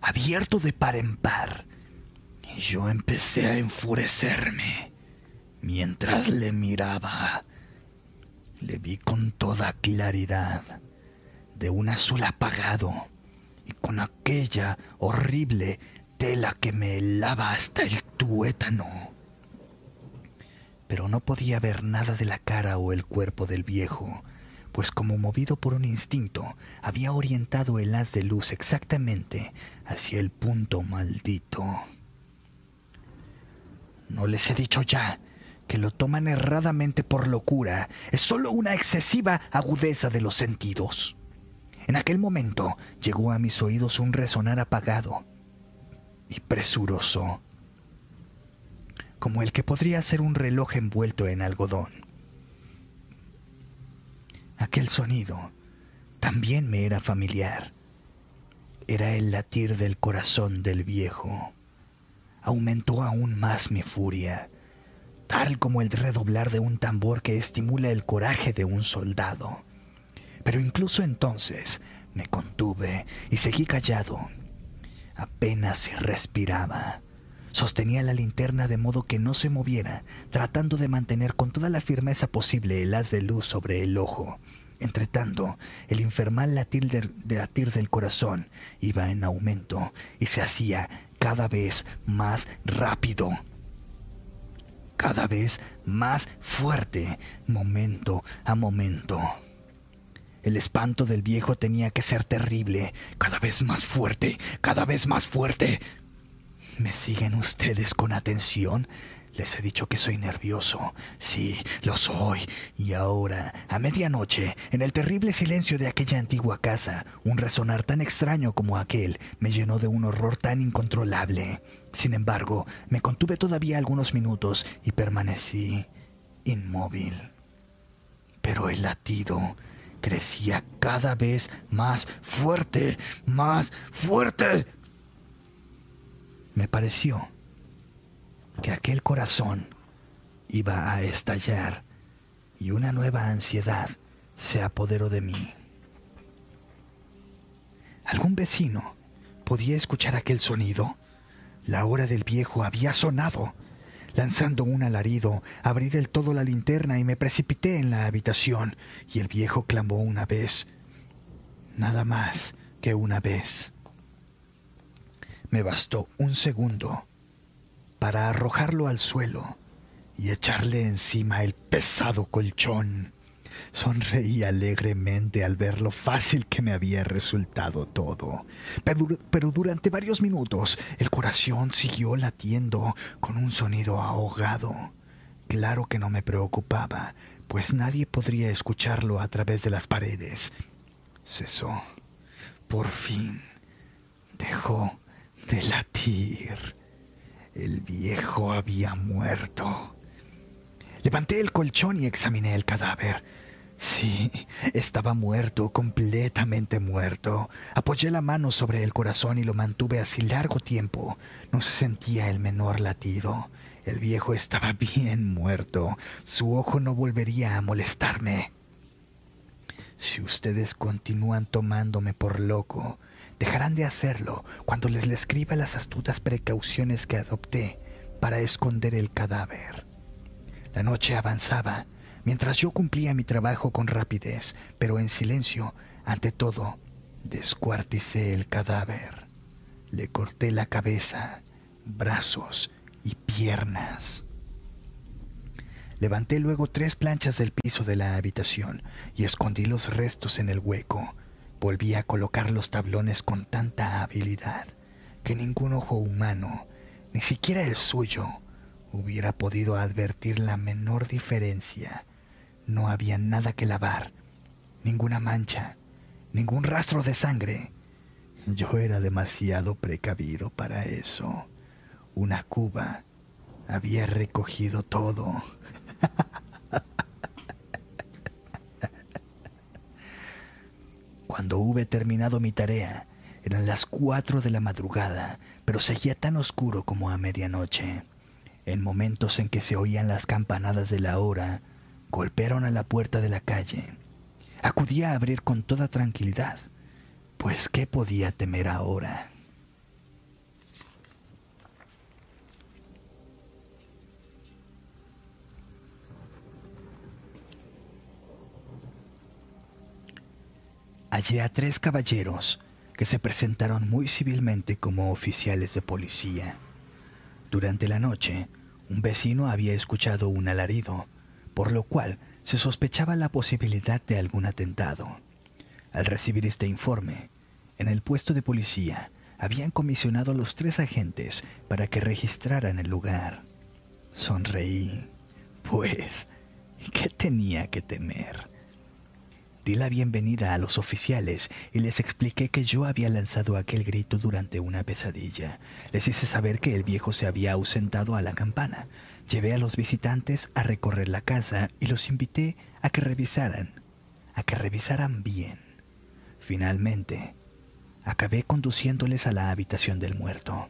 abierto de par en par, y yo empecé a enfurecerme mientras le miraba. Le vi con toda claridad, de un azul apagado, y con aquella horrible tela que me helaba hasta el tuétano pero no podía ver nada de la cara o el cuerpo del viejo, pues como movido por un instinto, había orientado el haz de luz exactamente hacia el punto maldito. No les he dicho ya que lo toman erradamente por locura, es solo una excesiva agudeza de los sentidos. En aquel momento llegó a mis oídos un resonar apagado y presuroso como el que podría ser un reloj envuelto en algodón. Aquel sonido también me era familiar. Era el latir del corazón del viejo. Aumentó aún más mi furia, tal como el redoblar de un tambor que estimula el coraje de un soldado. Pero incluso entonces me contuve y seguí callado. Apenas respiraba. Sostenía la linterna de modo que no se moviera, tratando de mantener con toda la firmeza posible el haz de luz sobre el ojo, Entretanto, el infernal latir, de, latir del corazón iba en aumento y se hacía cada vez más rápido, cada vez más fuerte, momento a momento. El espanto del viejo tenía que ser terrible, cada vez más fuerte, cada vez más fuerte. ¿Me siguen ustedes con atención? Les he dicho que soy nervioso. Sí, lo soy. Y ahora, a medianoche, en el terrible silencio de aquella antigua casa, un resonar tan extraño como aquel me llenó de un horror tan incontrolable. Sin embargo, me contuve todavía algunos minutos y permanecí inmóvil. Pero el latido crecía cada vez más fuerte, más fuerte. Me pareció que aquel corazón iba a estallar y una nueva ansiedad se apoderó de mí. ¿Algún vecino podía escuchar aquel sonido? La hora del viejo había sonado. Lanzando un alarido, abrí del todo la linterna y me precipité en la habitación, y el viejo clamó una vez. Nada más que una vez. Me bastó un segundo para arrojarlo al suelo y echarle encima el pesado colchón. Sonreí alegremente al ver lo fácil que me había resultado todo. Pero, durante varios minutos el corazón siguió latiendo con un sonido ahogado. Claro que no me preocupaba, pues nadie podría escucharlo a través de las paredes. Cesó. Por fin. Dejó de latir. El viejo había muerto. Levanté el colchón y examiné el cadáver. Sí, estaba muerto, completamente muerto. Apoyé la mano sobre el corazón y lo mantuve así largo tiempo. No se sentía el menor latido. El viejo estaba bien muerto. Su ojo no volvería a molestarme. Si ustedes continúan tomándome por loco, dejarán de hacerlo cuando les escriba las astutas precauciones que adopté para esconder el cadáver. La noche avanzaba mientras yo cumplía mi trabajo con rapidez, pero en silencio, ante todo, descuarticé el cadáver. Le corté la cabeza, brazos y piernas. Levanté luego tres planchas del piso de la habitación y escondí los restos en el hueco Volví a colocar los tablones con tanta habilidad que ningún ojo humano, ni siquiera el suyo, hubiera podido advertir la menor diferencia. No había nada que lavar, ninguna mancha, ningún rastro de sangre. Yo era demasiado precavido para eso. Una cuba había recogido todo. <laughs> Cuando hube terminado mi tarea, eran las cuatro de la madrugada, pero seguía tan oscuro como a medianoche. En momentos en que se oían las campanadas de la hora, golpearon a la puerta de la calle. Acudí a abrir con toda tranquilidad, pues ¿qué podía temer ahora? Hallé a tres caballeros que se presentaron muy civilmente como oficiales de policía. Durante la noche, un vecino había escuchado un alarido, por lo cual se sospechaba la posibilidad de algún atentado. Al recibir este informe, en el puesto de policía habían comisionado a los tres agentes para que registraran el lugar. Sonreí, pues, ¿qué tenía que temer? Di la bienvenida a los oficiales y les expliqué que yo había lanzado aquel grito durante una pesadilla. Les hice saber que el viejo se había ausentado a la campana. Llevé a los visitantes a recorrer la casa y los invité a que revisaran, a que revisaran bien. Finalmente, acabé conduciéndoles a la habitación del muerto.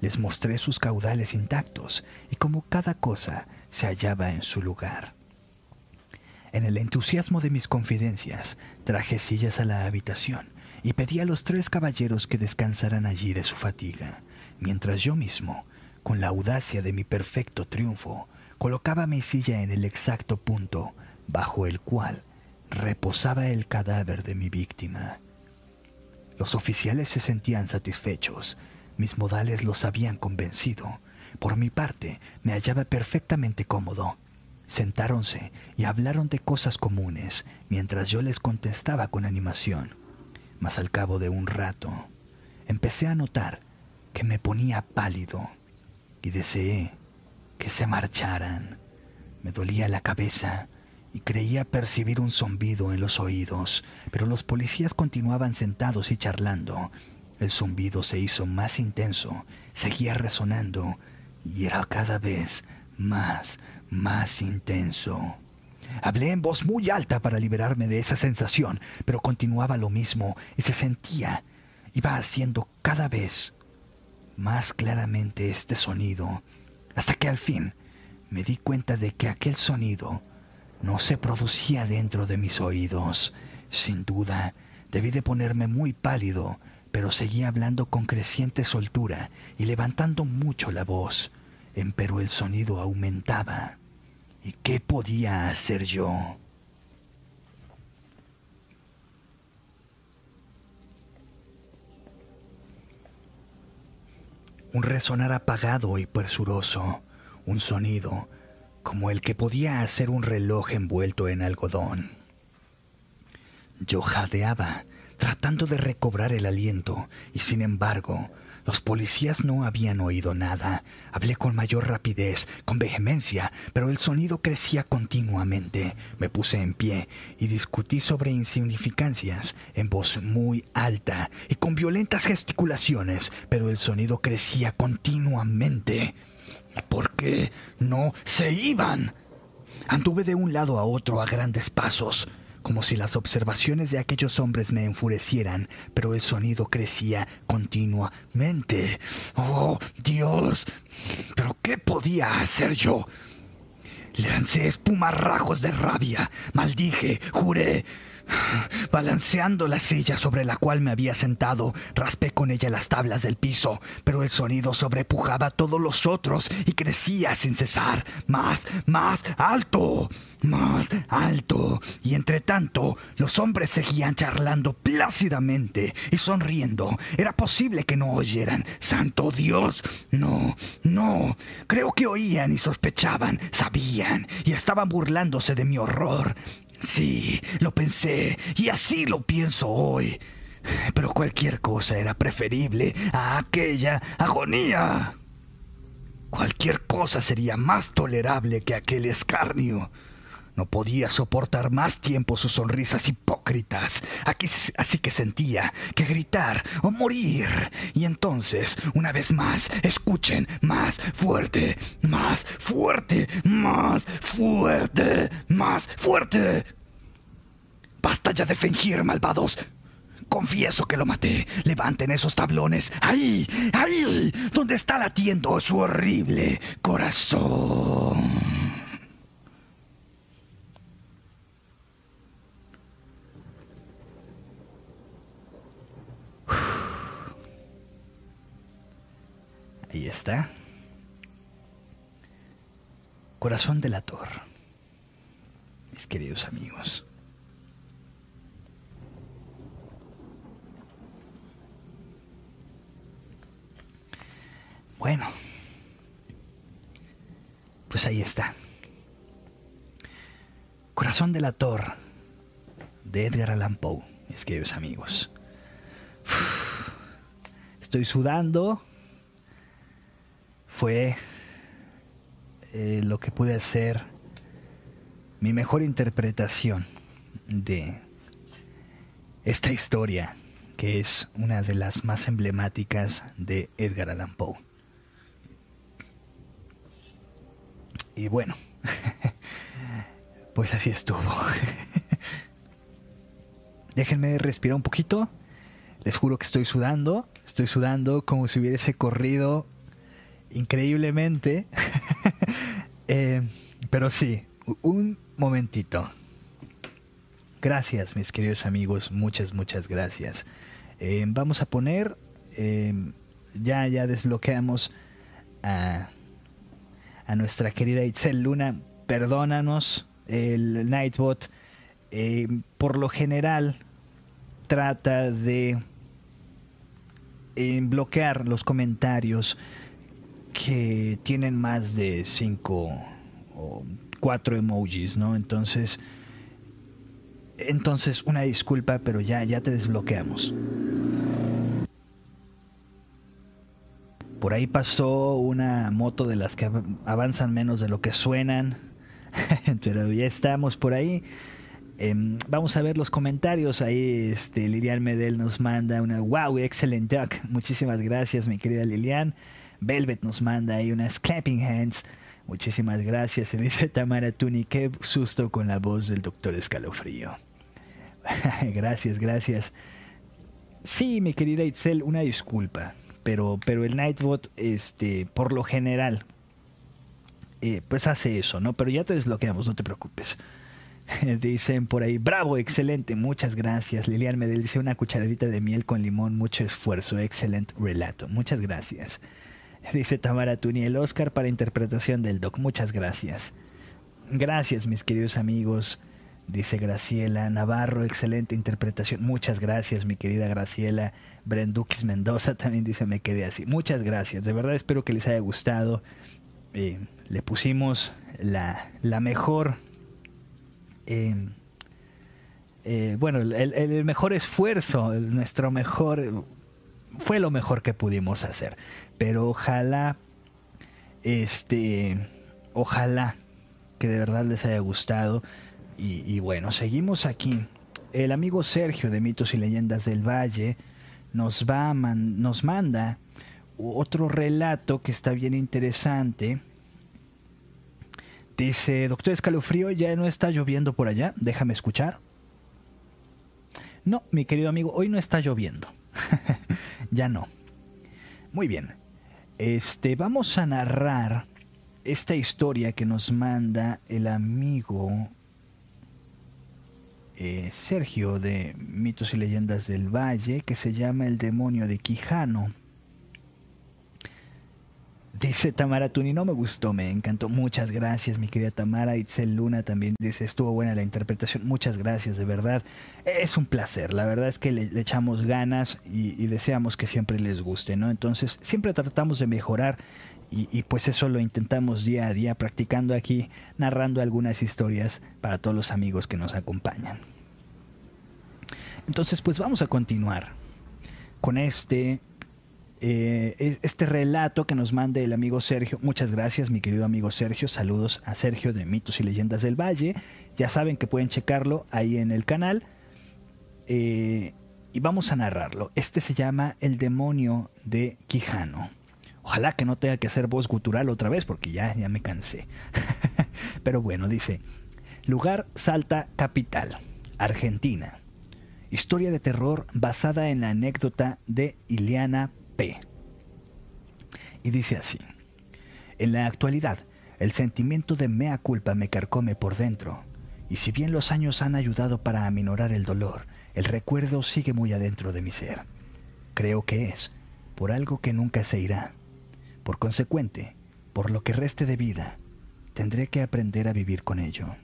Les mostré sus caudales intactos y cómo cada cosa se hallaba en su lugar. En el entusiasmo de mis confidencias, traje sillas a la habitación y pedí a los tres caballeros que descansaran allí de su fatiga, mientras yo mismo, con la audacia de mi perfecto triunfo, colocaba mi silla en el exacto punto bajo el cual reposaba el cadáver de mi víctima. Los oficiales se sentían satisfechos, mis modales los habían convencido. Por mi parte, me hallaba perfectamente cómodo. Sentáronse y hablaron de cosas comunes, mientras yo les contestaba con animación. Mas al cabo de un rato, empecé a notar que me ponía pálido y deseé que se marcharan. Me dolía la cabeza y creía percibir un zumbido en los oídos, pero los policías continuaban sentados y charlando. El zumbido se hizo más intenso, seguía resonando y era cada vez más, más intenso. Hablé en voz muy alta para liberarme de esa sensación, pero continuaba lo mismo y se sentía, iba haciendo cada vez más claramente este sonido, hasta que al fin me di cuenta de que aquel sonido no se producía dentro de mis oídos. Sin duda, debí de ponerme muy pálido, pero seguía hablando con creciente soltura y levantando mucho la voz. Empero el sonido aumentaba. ¿Y qué podía hacer yo? Un resonar apagado y presuroso, un sonido como el que podía hacer un reloj envuelto en algodón. Yo jadeaba, tratando de recobrar el aliento, y sin embargo, los policías no habían oído nada. Hablé con mayor rapidez, con vehemencia, pero el sonido crecía continuamente. Me puse en pie y discutí sobre insignificancias en voz muy alta y con violentas gesticulaciones, pero el sonido crecía continuamente. ¿Por qué no se iban? Anduve de un lado a otro a grandes pasos como si las observaciones de aquellos hombres me enfurecieran, pero el sonido crecía continuamente. ¡Oh, Dios! ¿Pero qué podía hacer yo? Lancé espumarrajos de rabia, maldije, juré, <sighs> Balanceando la silla sobre la cual me había sentado, raspé con ella las tablas del piso, pero el sonido sobrepujaba a todos los otros y crecía sin cesar, más, más alto, más alto. Y entre tanto, los hombres seguían charlando plácidamente y sonriendo. Era posible que no oyeran. Santo Dios, no, no. Creo que oían y sospechaban, sabían y estaban burlándose de mi horror. Sí, lo pensé, y así lo pienso hoy. Pero cualquier cosa era preferible a aquella agonía. Cualquier cosa sería más tolerable que aquel escarnio. No podía soportar más tiempo sus sonrisas hipócritas, así que sentía que gritar o morir. Y entonces, una vez más, escuchen más fuerte, más fuerte, más fuerte, más fuerte. Basta ya de fingir, malvados. Confieso que lo maté. Levanten esos tablones. Ahí, ahí, donde está latiendo su horrible corazón. Ahí está. Corazón delator. Mis queridos amigos. Bueno. Pues ahí está. Corazón delator de Edgar Allan Poe, mis queridos amigos. <sighs> Estoy sudando fue eh, lo que pude hacer mi mejor interpretación de esta historia, que es una de las más emblemáticas de Edgar Allan Poe. Y bueno, <laughs> pues así estuvo. <laughs> Déjenme respirar un poquito. Les juro que estoy sudando. Estoy sudando como si hubiese corrido increíblemente. <laughs> Eh, pero sí, un momentito. Gracias, mis queridos amigos. Muchas, muchas gracias. Eh, vamos a poner. Eh, ya, ya desbloqueamos a, a nuestra querida Itzel Luna. Perdónanos, el Nightbot eh, por lo general trata de eh, bloquear los comentarios que tienen más de cinco o cuatro emojis, ¿no? Entonces, entonces una disculpa, pero ya, ya te desbloqueamos. Por ahí pasó una moto de las que avanzan menos de lo que suenan, <laughs> ya estamos por ahí. Em, vamos a ver los comentarios. Ahí este, Lilian Medel nos manda una wow, excelente duck. Muchísimas gracias, mi querida Lilian. Velvet nos manda ahí unas clapping hands. Muchísimas gracias. Se dice Tamara Tuni, qué susto con la voz del doctor Escalofrío. <laughs> gracias, gracias. Sí, mi querida Itzel, una disculpa. Pero, pero el Nightbot, este, por lo general, eh, pues hace eso, ¿no? Pero ya te desbloqueamos, no te preocupes. <laughs> Dicen por ahí, bravo, excelente, muchas gracias. Lilian Medel dice una cucharadita de miel con limón, mucho esfuerzo, excelente relato. Muchas gracias. <laughs> Dice Tamara Tuni, el Oscar para interpretación del doc. Muchas gracias. Gracias, mis queridos amigos. Dice Graciela Navarro, excelente interpretación. Muchas gracias, mi querida Graciela. Brendukis Mendoza <laughs> también dice, me quedé así. Muchas gracias. De verdad espero que les haya gustado. Eh, le pusimos la, la mejor... Eh, eh, bueno, el, mejor esfuerzo, nuestro mejor... Fue lo mejor que pudimos hacer. Pero ojalá, este, ojalá que de verdad les haya gustado. Y, bueno, seguimos aquí. El amigo Sergio de Mitos y Leyendas del Valle nos, va nos manda otro relato que está bien interesante. Dice, doctor Escalofrío, ¿ya no está lloviendo por allá? Déjame escuchar. No, mi querido amigo, hoy no está lloviendo. <laughs> ya no. Muy bien. Este, vamos a narrar esta historia que nos manda el amigo eh, Sergio de Mitos y Leyendas del Valle, que se llama El demonio de Quijano. Dice Tamara Tuni, no me gustó, me encantó. Muchas gracias, mi querida Tamara. Itzel Luna también dice, estuvo buena la interpretación. Muchas gracias, de verdad. Es un placer. La verdad es que le, echamos ganas y, deseamos que siempre les guste, ¿no? Entonces, siempre tratamos de mejorar y, y, pues eso lo intentamos día a día, practicando aquí, narrando algunas historias para todos los amigos que nos acompañan. Entonces, pues vamos a continuar con este eh, este relato que nos mande el amigo Sergio. Muchas gracias, mi querido amigo Sergio. Saludos a Sergio de Mitos y Leyendas del Valle. Ya saben que pueden checarlo ahí en el canal. Eh, y vamos a narrarlo. Este se llama El demonio de Quijano. Ojalá que no tenga que hacer voz gutural otra vez porque ya, ya me cansé. <laughs> Pero bueno, dice, lugar Salta Capital, Argentina. Historia de terror basada en la anécdota de Ileana P. Y dice así, en la actualidad, el sentimiento de mea culpa me carcome por dentro, y si bien los años han ayudado para aminorar el dolor, el recuerdo sigue muy adentro de mi ser. Creo que es por algo que nunca se irá. Por consecuente, por lo que reste de vida, tendré que aprender a vivir con ello.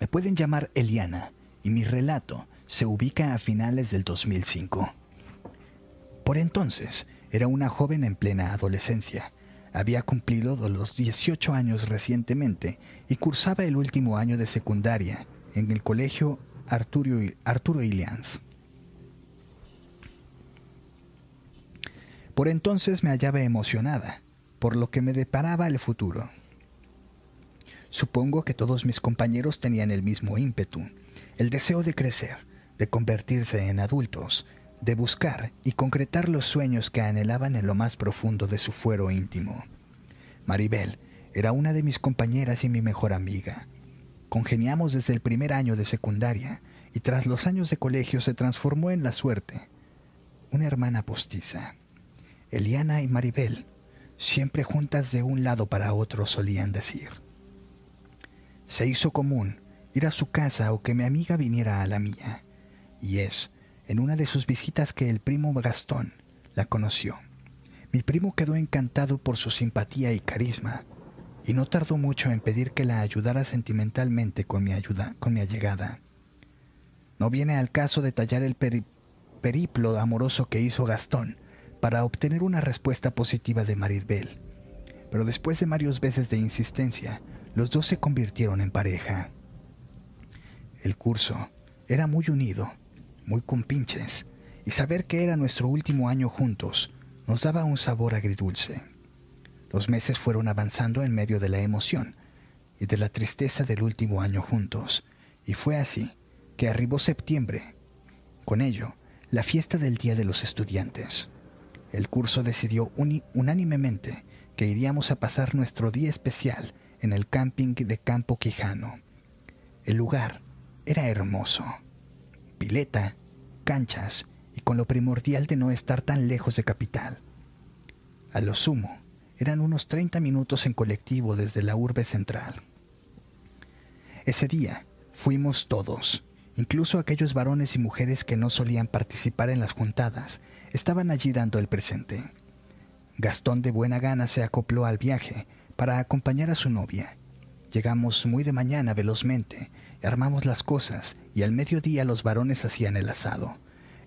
Me pueden llamar Eliana, y mi relato se ubica a finales del 2005. Por entonces, era una joven en plena adolescencia. Había cumplido los 18 años recientemente y cursaba el último año de secundaria en el colegio Arturo, Arturo Ilians. Por entonces me hallaba emocionada, por lo que me deparaba el futuro. Supongo que todos mis compañeros tenían el mismo ímpetu, el deseo de crecer, de convertirse en adultos, de buscar y concretar los sueños que anhelaban en lo más profundo de su fuero íntimo. Maribel era una de mis compañeras y mi mejor amiga. Congeniamos desde el primer año de secundaria y tras los años de colegio se transformó en la suerte. Una hermana postiza. Eliana y Maribel, siempre juntas de un lado para otro, solían decir. Se hizo común ir a su casa o que mi amiga viniera a la mía y es en una de sus visitas que el primo Gastón la conoció. Mi primo quedó encantado por su simpatía y carisma, y no tardó mucho en pedir que la ayudara sentimentalmente con mi ayuda, con mi allegada. No viene al caso detallar el periplo amoroso que hizo Gastón para obtener una respuesta positiva de Maribel, pero después de varios veces de insistencia, los dos se convirtieron en pareja. El curso era muy unido, muy compinches, y saber que era nuestro último año juntos nos daba un sabor agridulce. Los meses fueron avanzando en medio de la emoción y de la tristeza del último año juntos, y fue así que arribó septiembre. Con ello, la fiesta del Día de los Estudiantes. El curso decidió unánimemente que iríamos a pasar nuestro día especial en el camping de Campo Quijano. El lugar era hermoso. Pileta, canchas y con lo primordial de no estar tan lejos de capital. A lo sumo, eran unos 30 minutos en colectivo desde la urbe central. Ese día fuimos todos, incluso aquellos varones y mujeres que no solían participar en las juntadas, estaban allí dando el presente. Gastón de buena gana se acopló al viaje para acompañar a su novia. Llegamos muy de mañana velozmente, armamos las cosas y al mediodía los varones hacían el asado.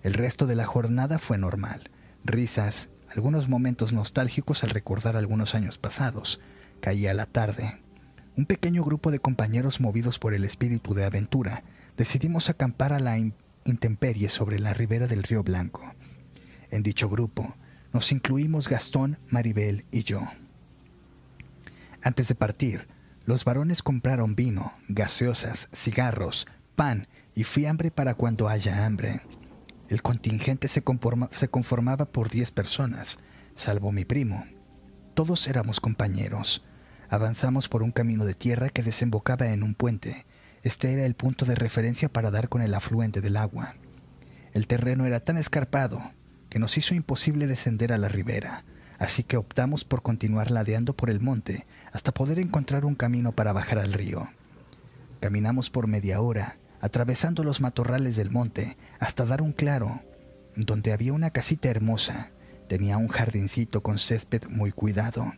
El resto de la jornada fue normal. Risas, algunos momentos nostálgicos al recordar algunos años pasados. Caía la tarde. Un pequeño grupo de compañeros movidos por el espíritu de aventura decidimos acampar a la intemperie sobre la ribera del río Blanco. En dicho grupo nos incluimos Gastón, Maribel y yo. Antes de partir, los varones compraron vino, gaseosas, cigarros, pan y fiambre para cuando haya hambre. El contingente se, conformaba por diez personas, salvo mi primo. Todos éramos compañeros. Avanzamos por un camino de tierra que desembocaba en un puente. Este era el punto de referencia para dar con el afluente del agua. El terreno era tan escarpado que nos hizo imposible descender a la ribera, así que optamos por continuar ladeando por el monte hasta poder encontrar un camino para bajar al río. Caminamos por media hora, atravesando los matorrales del monte hasta dar un claro, donde había una casita hermosa. Tenía un jardincito con césped muy cuidado.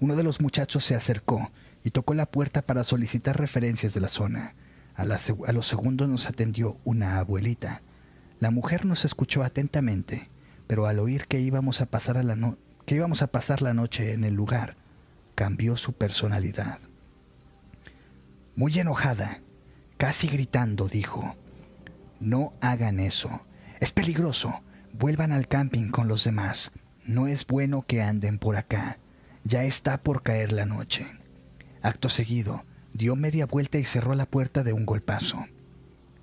Uno de los muchachos se acercó y tocó la puerta para solicitar referencias de la zona. A, los segundos nos atendió una abuelita. La mujer nos escuchó atentamente, pero al oír que íbamos a pasar, la que íbamos a pasar la noche en el lugar, cambió su personalidad. Muy enojada, Casi gritando dijo, no hagan eso, es peligroso, vuelvan al camping con los demás, no es bueno que anden por acá, ya está por caer la noche. Acto seguido, dio media vuelta y cerró la puerta de un golpazo.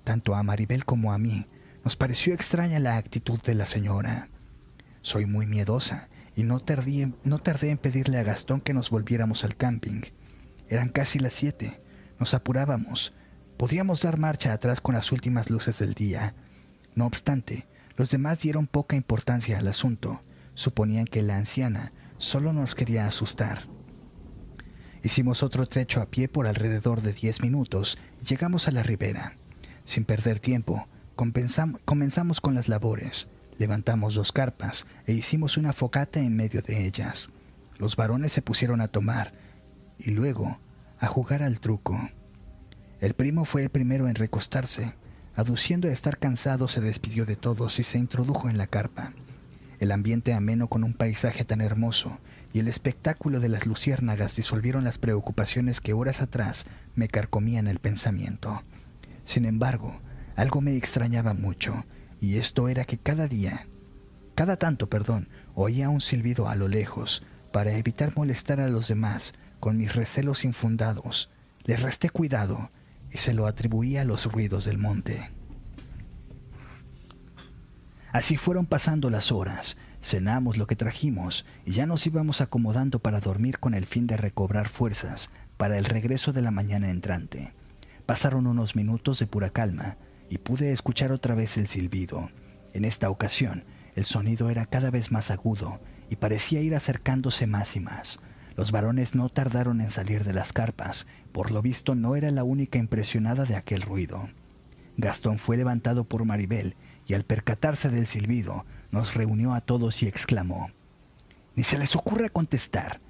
Tanto a Maribel como a mí nos pareció extraña la actitud de la señora. Soy muy miedosa y no tardé, no tardé en pedirle a Gastón que nos volviéramos al camping. Eran casi las siete. Nos apurábamos, Podíamos dar marcha atrás con las últimas luces del día. No obstante, los demás dieron poca importancia al asunto. Suponían que la anciana solo nos quería asustar. Hicimos otro trecho a pie por alrededor de diez minutos y llegamos a la ribera. Sin perder tiempo, comenzamos con las labores. Levantamos dos carpas e hicimos una focata en medio de ellas. Los varones se pusieron a tomar y luego a jugar al truco. El primo fue el primero en recostarse. Aduciendo a estar cansado, se despidió de todos y se introdujo en la carpa. El ambiente ameno con un paisaje tan hermoso y el espectáculo de las luciérnagas disolvieron las preocupaciones que horas atrás me carcomían el pensamiento. Sin embargo, algo me extrañaba mucho, y esto era que cada día, cada tanto, perdón, oía un silbido a lo lejos, para evitar molestar a los demás con mis recelos infundados. Les resté cuidado y se lo atribuía a los ruidos del monte. Así fueron pasando las horas, cenamos lo que trajimos y ya nos íbamos acomodando para dormir con el fin de recobrar fuerzas para el regreso de la mañana entrante. Pasaron unos minutos de pura calma y pude escuchar otra vez el silbido. En esta ocasión, el sonido era cada vez más agudo y parecía ir acercándose más y más. Los varones no tardaron en salir de las carpas, por lo visto no era la única impresionada de aquel ruido. Gastón fue levantado por Maribel y al percatarse del silbido nos reunió a todos y exclamó, Ni se les ocurra contestar.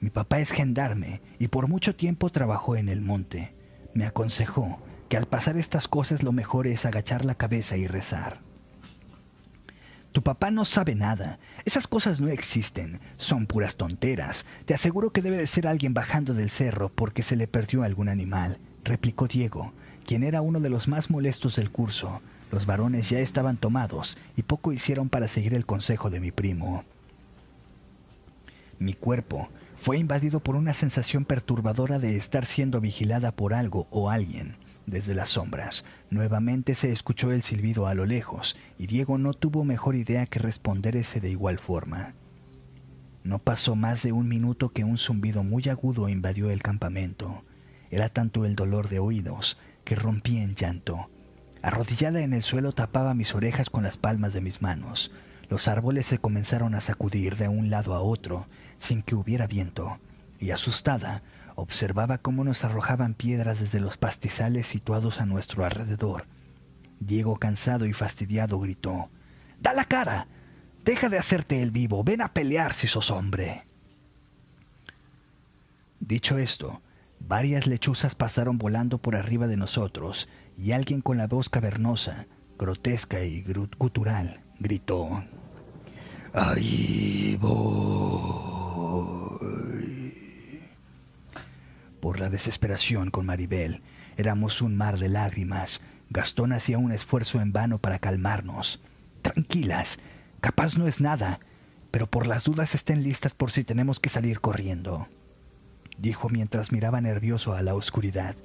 Mi papá es gendarme y por mucho tiempo trabajó en el monte. Me aconsejó que al pasar estas cosas lo mejor es agachar la cabeza y rezar. Tu papá no sabe nada. Esas cosas no existen. Son puras tonteras. Te aseguro que debe de ser alguien bajando del cerro porque se le perdió algún animal, replicó Diego, quien era uno de los más molestos del curso. Los varones ya estaban tomados y poco hicieron para seguir el consejo de mi primo. Mi cuerpo fue invadido por una sensación perturbadora de estar siendo vigilada por algo o alguien. Desde las sombras, nuevamente se escuchó el silbido a lo lejos, y Diego no tuvo mejor idea que responder ese de igual forma. No pasó más de un minuto que un zumbido muy agudo invadió el campamento. Era tanto el dolor de oídos que rompí en llanto. Arrodillada en el suelo tapaba mis orejas con las palmas de mis manos. Los árboles se comenzaron a sacudir de un lado a otro sin que hubiera viento, y asustada observaba cómo nos arrojaban piedras desde los pastizales situados a nuestro alrededor. Diego, cansado y fastidiado, gritó, ¡Da la cara! Deja de hacerte el vivo, ven a pelear si sos hombre. Dicho esto, varias lechuzas pasaron volando por arriba de nosotros y alguien con la voz cavernosa, grotesca y gutural gritó, ¡Ahí por la desesperación con Maribel. Éramos un mar de lágrimas. Gastón hacía un esfuerzo en vano para calmarnos. Tranquilas, capaz no es nada, pero por las dudas estén listas por si tenemos que salir corriendo, dijo mientras miraba nervioso a la oscuridad.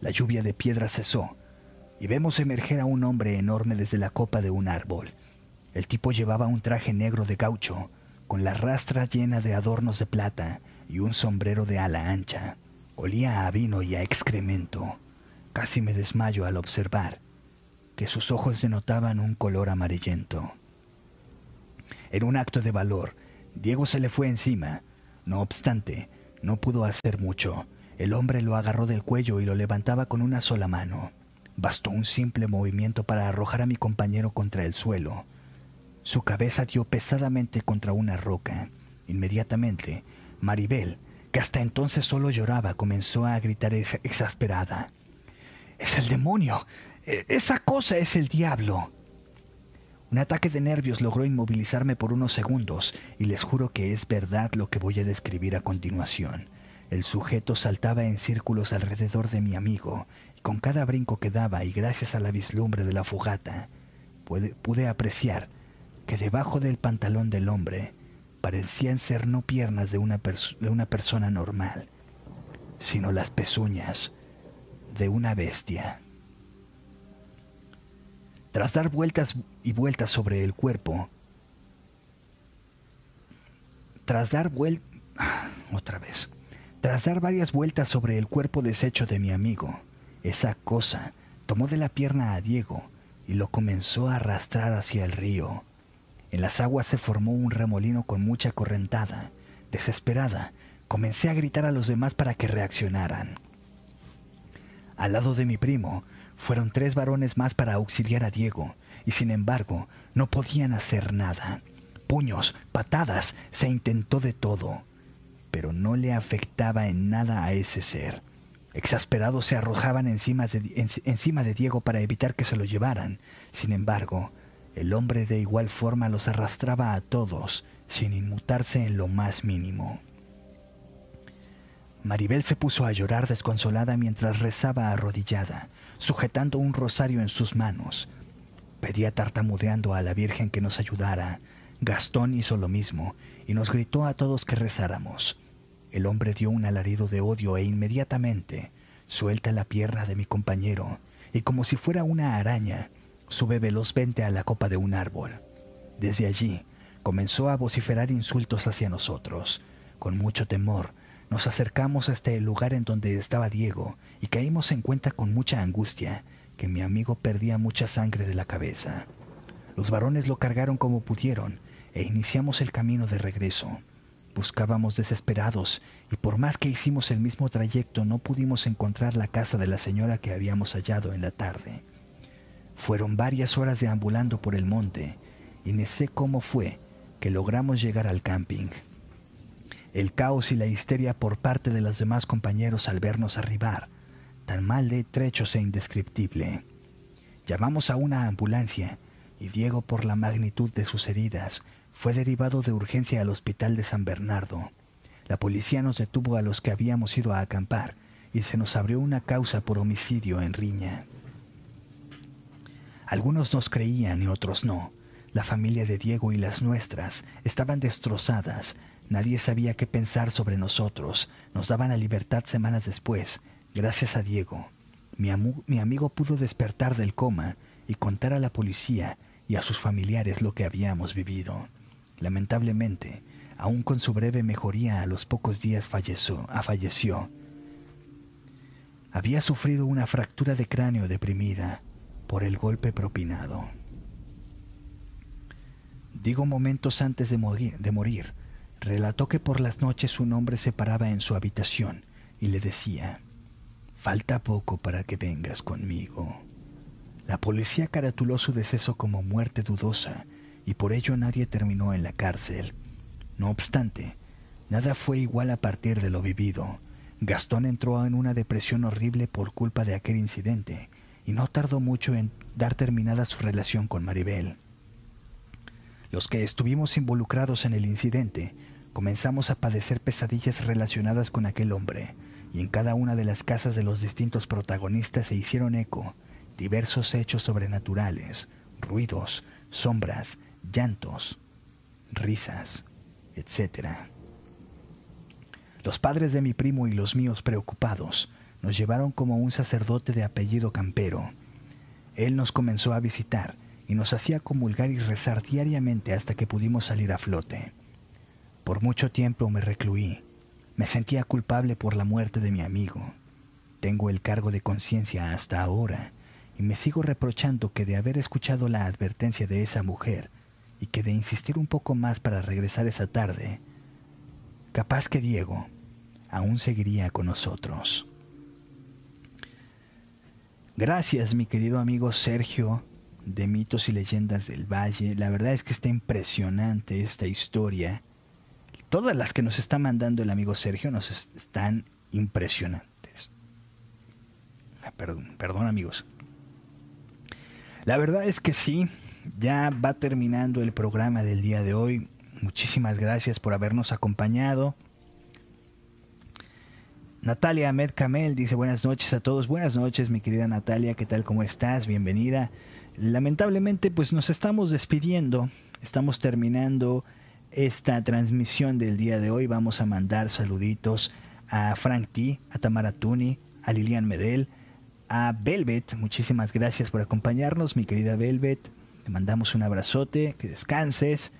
La lluvia de piedras cesó y vemos emerger a un hombre enorme desde la copa de un árbol. El tipo llevaba un traje negro de gaucho, con la rastra llena de adornos de plata y un sombrero de ala ancha. Olía a vino y a excremento. Casi me desmayo al observar que sus ojos denotaban un color amarillento. En un acto de valor, Diego se le fue encima. No obstante, no pudo hacer mucho. El hombre lo agarró del cuello y lo levantaba con una sola mano. Bastó un simple movimiento para arrojar a mi compañero contra el suelo. Su cabeza dio pesadamente contra una roca. Inmediatamente, Maribel, que hasta entonces solo lloraba, comenzó a gritar exasperada. Es el demonio. E, esa cosa es el diablo. Un ataque de nervios logró inmovilizarme por unos segundos y les juro que es verdad lo que voy a describir a continuación. El sujeto saltaba en círculos alrededor de mi amigo y con cada brinco que daba y gracias a la vislumbre de la fogata pude, pude apreciar que debajo del pantalón del hombre parecían ser no piernas de una, de una persona normal, sino las pezuñas de una bestia. Tras dar vueltas y vueltas sobre el cuerpo, tras dar vueltas... <sighs> otra vez, tras dar varias vueltas sobre el cuerpo deshecho de mi amigo, esa cosa tomó de la pierna a Diego y lo comenzó a arrastrar hacia el río. En las aguas se formó un remolino con mucha correntada. Desesperada, comencé a gritar a los demás para que reaccionaran. Al lado de mi primo, fueron tres varones más para auxiliar a Diego, y sin embargo no podían hacer nada. Puños, patadas, se intentó de todo, pero no le afectaba en nada a ese ser. Exasperados se arrojaban encima de, encima de Diego para evitar que se lo llevaran. Sin embargo, el hombre de igual forma los arrastraba a todos, sin inmutarse en lo más mínimo. Maribel se puso a llorar desconsolada mientras rezaba arrodillada, sujetando un rosario en sus manos. Pedía tartamudeando a la Virgen que nos ayudara. Gastón hizo lo mismo y nos gritó a todos que rezáramos. El hombre dio un alarido de odio e inmediatamente suelta la pierna de mi compañero y como si fuera una araña, sube velozmente a la copa de un árbol. Desde allí comenzó a vociferar insultos hacia nosotros. Con mucho temor, nos acercamos hasta el lugar en donde estaba Diego y caímos en cuenta con mucha angustia que mi amigo perdía mucha sangre de la cabeza. Los varones lo cargaron como pudieron e iniciamos el camino de regreso. Buscábamos desesperados y por más que hicimos el mismo trayecto no pudimos encontrar la casa de la señora que habíamos hallado en la tarde. Fueron varias horas deambulando por el monte y no sé cómo fue que logramos llegar al camping. el caos y la histeria por parte de los demás compañeros al vernos arribar, tan mal de trechos e indescriptible. Llamamos a una ambulancia y Diego, por la magnitud de sus heridas, fue derivado de urgencia al hospital de San Bernardo. La policía nos detuvo a los que habíamos ido a acampar y se nos abrió una causa por homicidio en riña. Algunos nos creían y otros no. La familia de Diego y las nuestras estaban destrozadas. Nadie sabía qué pensar sobre nosotros. Nos daban la libertad semanas después. Gracias a Diego. Mi, mi amigo pudo despertar del coma y contar a la policía y a sus familiares lo que habíamos vivido. Lamentablemente, aun con su breve mejoría, a los pocos días falleció. falleció. Había sufrido una fractura de cráneo deprimida por el golpe propinado. Digo momentos antes de morir, relató que por las noches un hombre se paraba en su habitación y le decía, falta poco para que vengas conmigo. La policía caratuló su deceso como muerte dudosa y por ello nadie terminó en la cárcel. No obstante, nada fue igual a partir de lo vivido. Gastón entró en una depresión horrible por culpa de aquel incidente y no tardó mucho en dar terminada su relación con Maribel. Los que estuvimos involucrados en el incidente comenzamos a padecer pesadillas relacionadas con aquel hombre, y en cada una de las casas de los distintos protagonistas se hicieron eco diversos hechos sobrenaturales, ruidos, sombras, llantos, risas, etc. Los padres de mi primo y los míos preocupados nos llevaron como un sacerdote de apellido Campero. Él nos comenzó a visitar y nos hacía comulgar y rezar diariamente hasta que pudimos salir a flote. Por mucho tiempo me recluí. Me sentía culpable por la muerte de mi amigo. Tengo el cargo de conciencia hasta ahora y me sigo reprochando que de haber escuchado la advertencia de esa mujer y que de insistir un poco más para regresar esa tarde, capaz que Diego aún seguiría con nosotros. Gracias, mi querido amigo Sergio de Mitos y Leyendas del Valle. La verdad es que está impresionante esta historia. Todas las que nos está mandando el amigo Sergio nos están impresionantes. Ah, perdón, perdón amigos. La verdad es que sí, ya va terminando el programa del día de hoy. Muchísimas gracias por habernos acompañado. Natalia Ahmed Kamel dice buenas noches a todos. Buenas noches, mi querida Natalia. ¿Qué tal? ¿Cómo estás? Bienvenida. Lamentablemente, pues nos estamos despidiendo. Estamos terminando esta transmisión del día de hoy. Vamos a mandar saluditos a Frank T, a Tamara Tuni, a Lilian Medel, a Velvet. Muchísimas gracias por acompañarnos, mi querida Velvet. Te mandamos un abrazote, que descanses.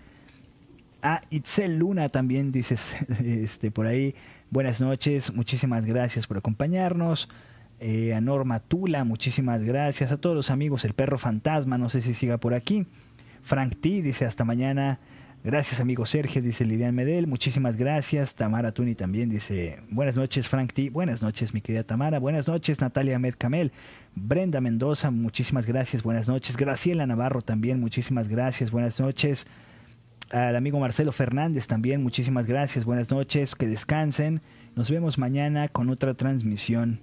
A Itzel Luna también dices <laughs> este, por ahí. Buenas noches, muchísimas gracias por acompañarnos. Eh, a Norma Tula, muchísimas gracias. A todos los amigos, el perro fantasma, no sé si siga por aquí. Frank T dice hasta mañana. Gracias, amigo Sergio, dice Lidian Medel. Muchísimas gracias. Tamara Tuni también dice: Buenas noches, Frank T. Buenas noches, mi querida Tamara. Buenas noches, Natalia Medcamel. Brenda Mendoza, muchísimas gracias. Buenas noches. Graciela Navarro también, muchísimas gracias. Buenas noches al amigo Marcelo Fernández también, muchísimas gracias, buenas noches, que descansen. Nos vemos mañana con otra transmisión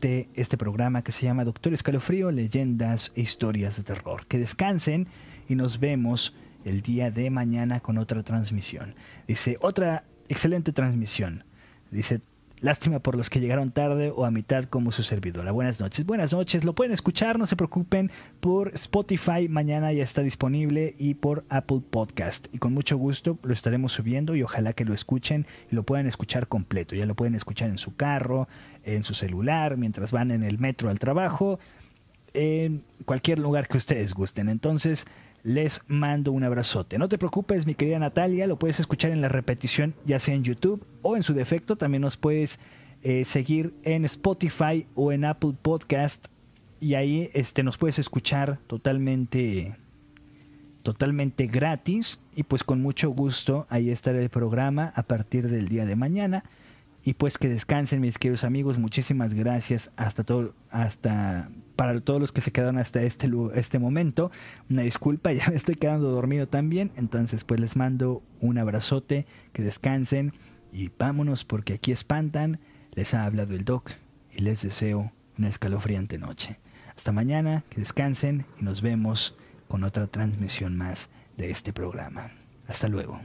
de este programa que se llama Doctor Escalofrío, Leyendas e Historias de Terror. Que descansen y nos vemos el día de mañana con otra transmisión. Dice, otra excelente transmisión. Dice, Lástima por los que llegaron tarde o a mitad como su servidora. Buenas noches. Buenas noches. Lo pueden escuchar, no se preocupen, por Spotify. Mañana ya está disponible y por Apple Podcast. Y con mucho gusto lo estaremos subiendo y ojalá que lo escuchen y lo puedan escuchar completo. Ya lo pueden escuchar en su carro, en su celular, mientras van en el metro al trabajo, en cualquier lugar que ustedes gusten. Entonces, les mando un abrazote. No te preocupes, mi querida Natalia, lo puedes escuchar en la repetición, ya sea en YouTube o en su defecto. También nos puedes eh, seguir en Spotify o en Apple Podcast y ahí este, nos puedes escuchar totalmente, totalmente gratis y pues con mucho gusto ahí estará el programa a partir del día de mañana. Y pues que descansen mis queridos amigos, muchísimas gracias hasta todo, hasta para todos los que se quedaron hasta este, este momento. Una disculpa, <laughs> ya me estoy quedando dormido también, entonces pues les mando un abrazote, que descansen y vámonos porque aquí espantan. Les ha hablado el doc y les deseo una escalofriante noche. Hasta mañana, que descansen y nos vemos con otra transmisión más de este programa. Hasta luego.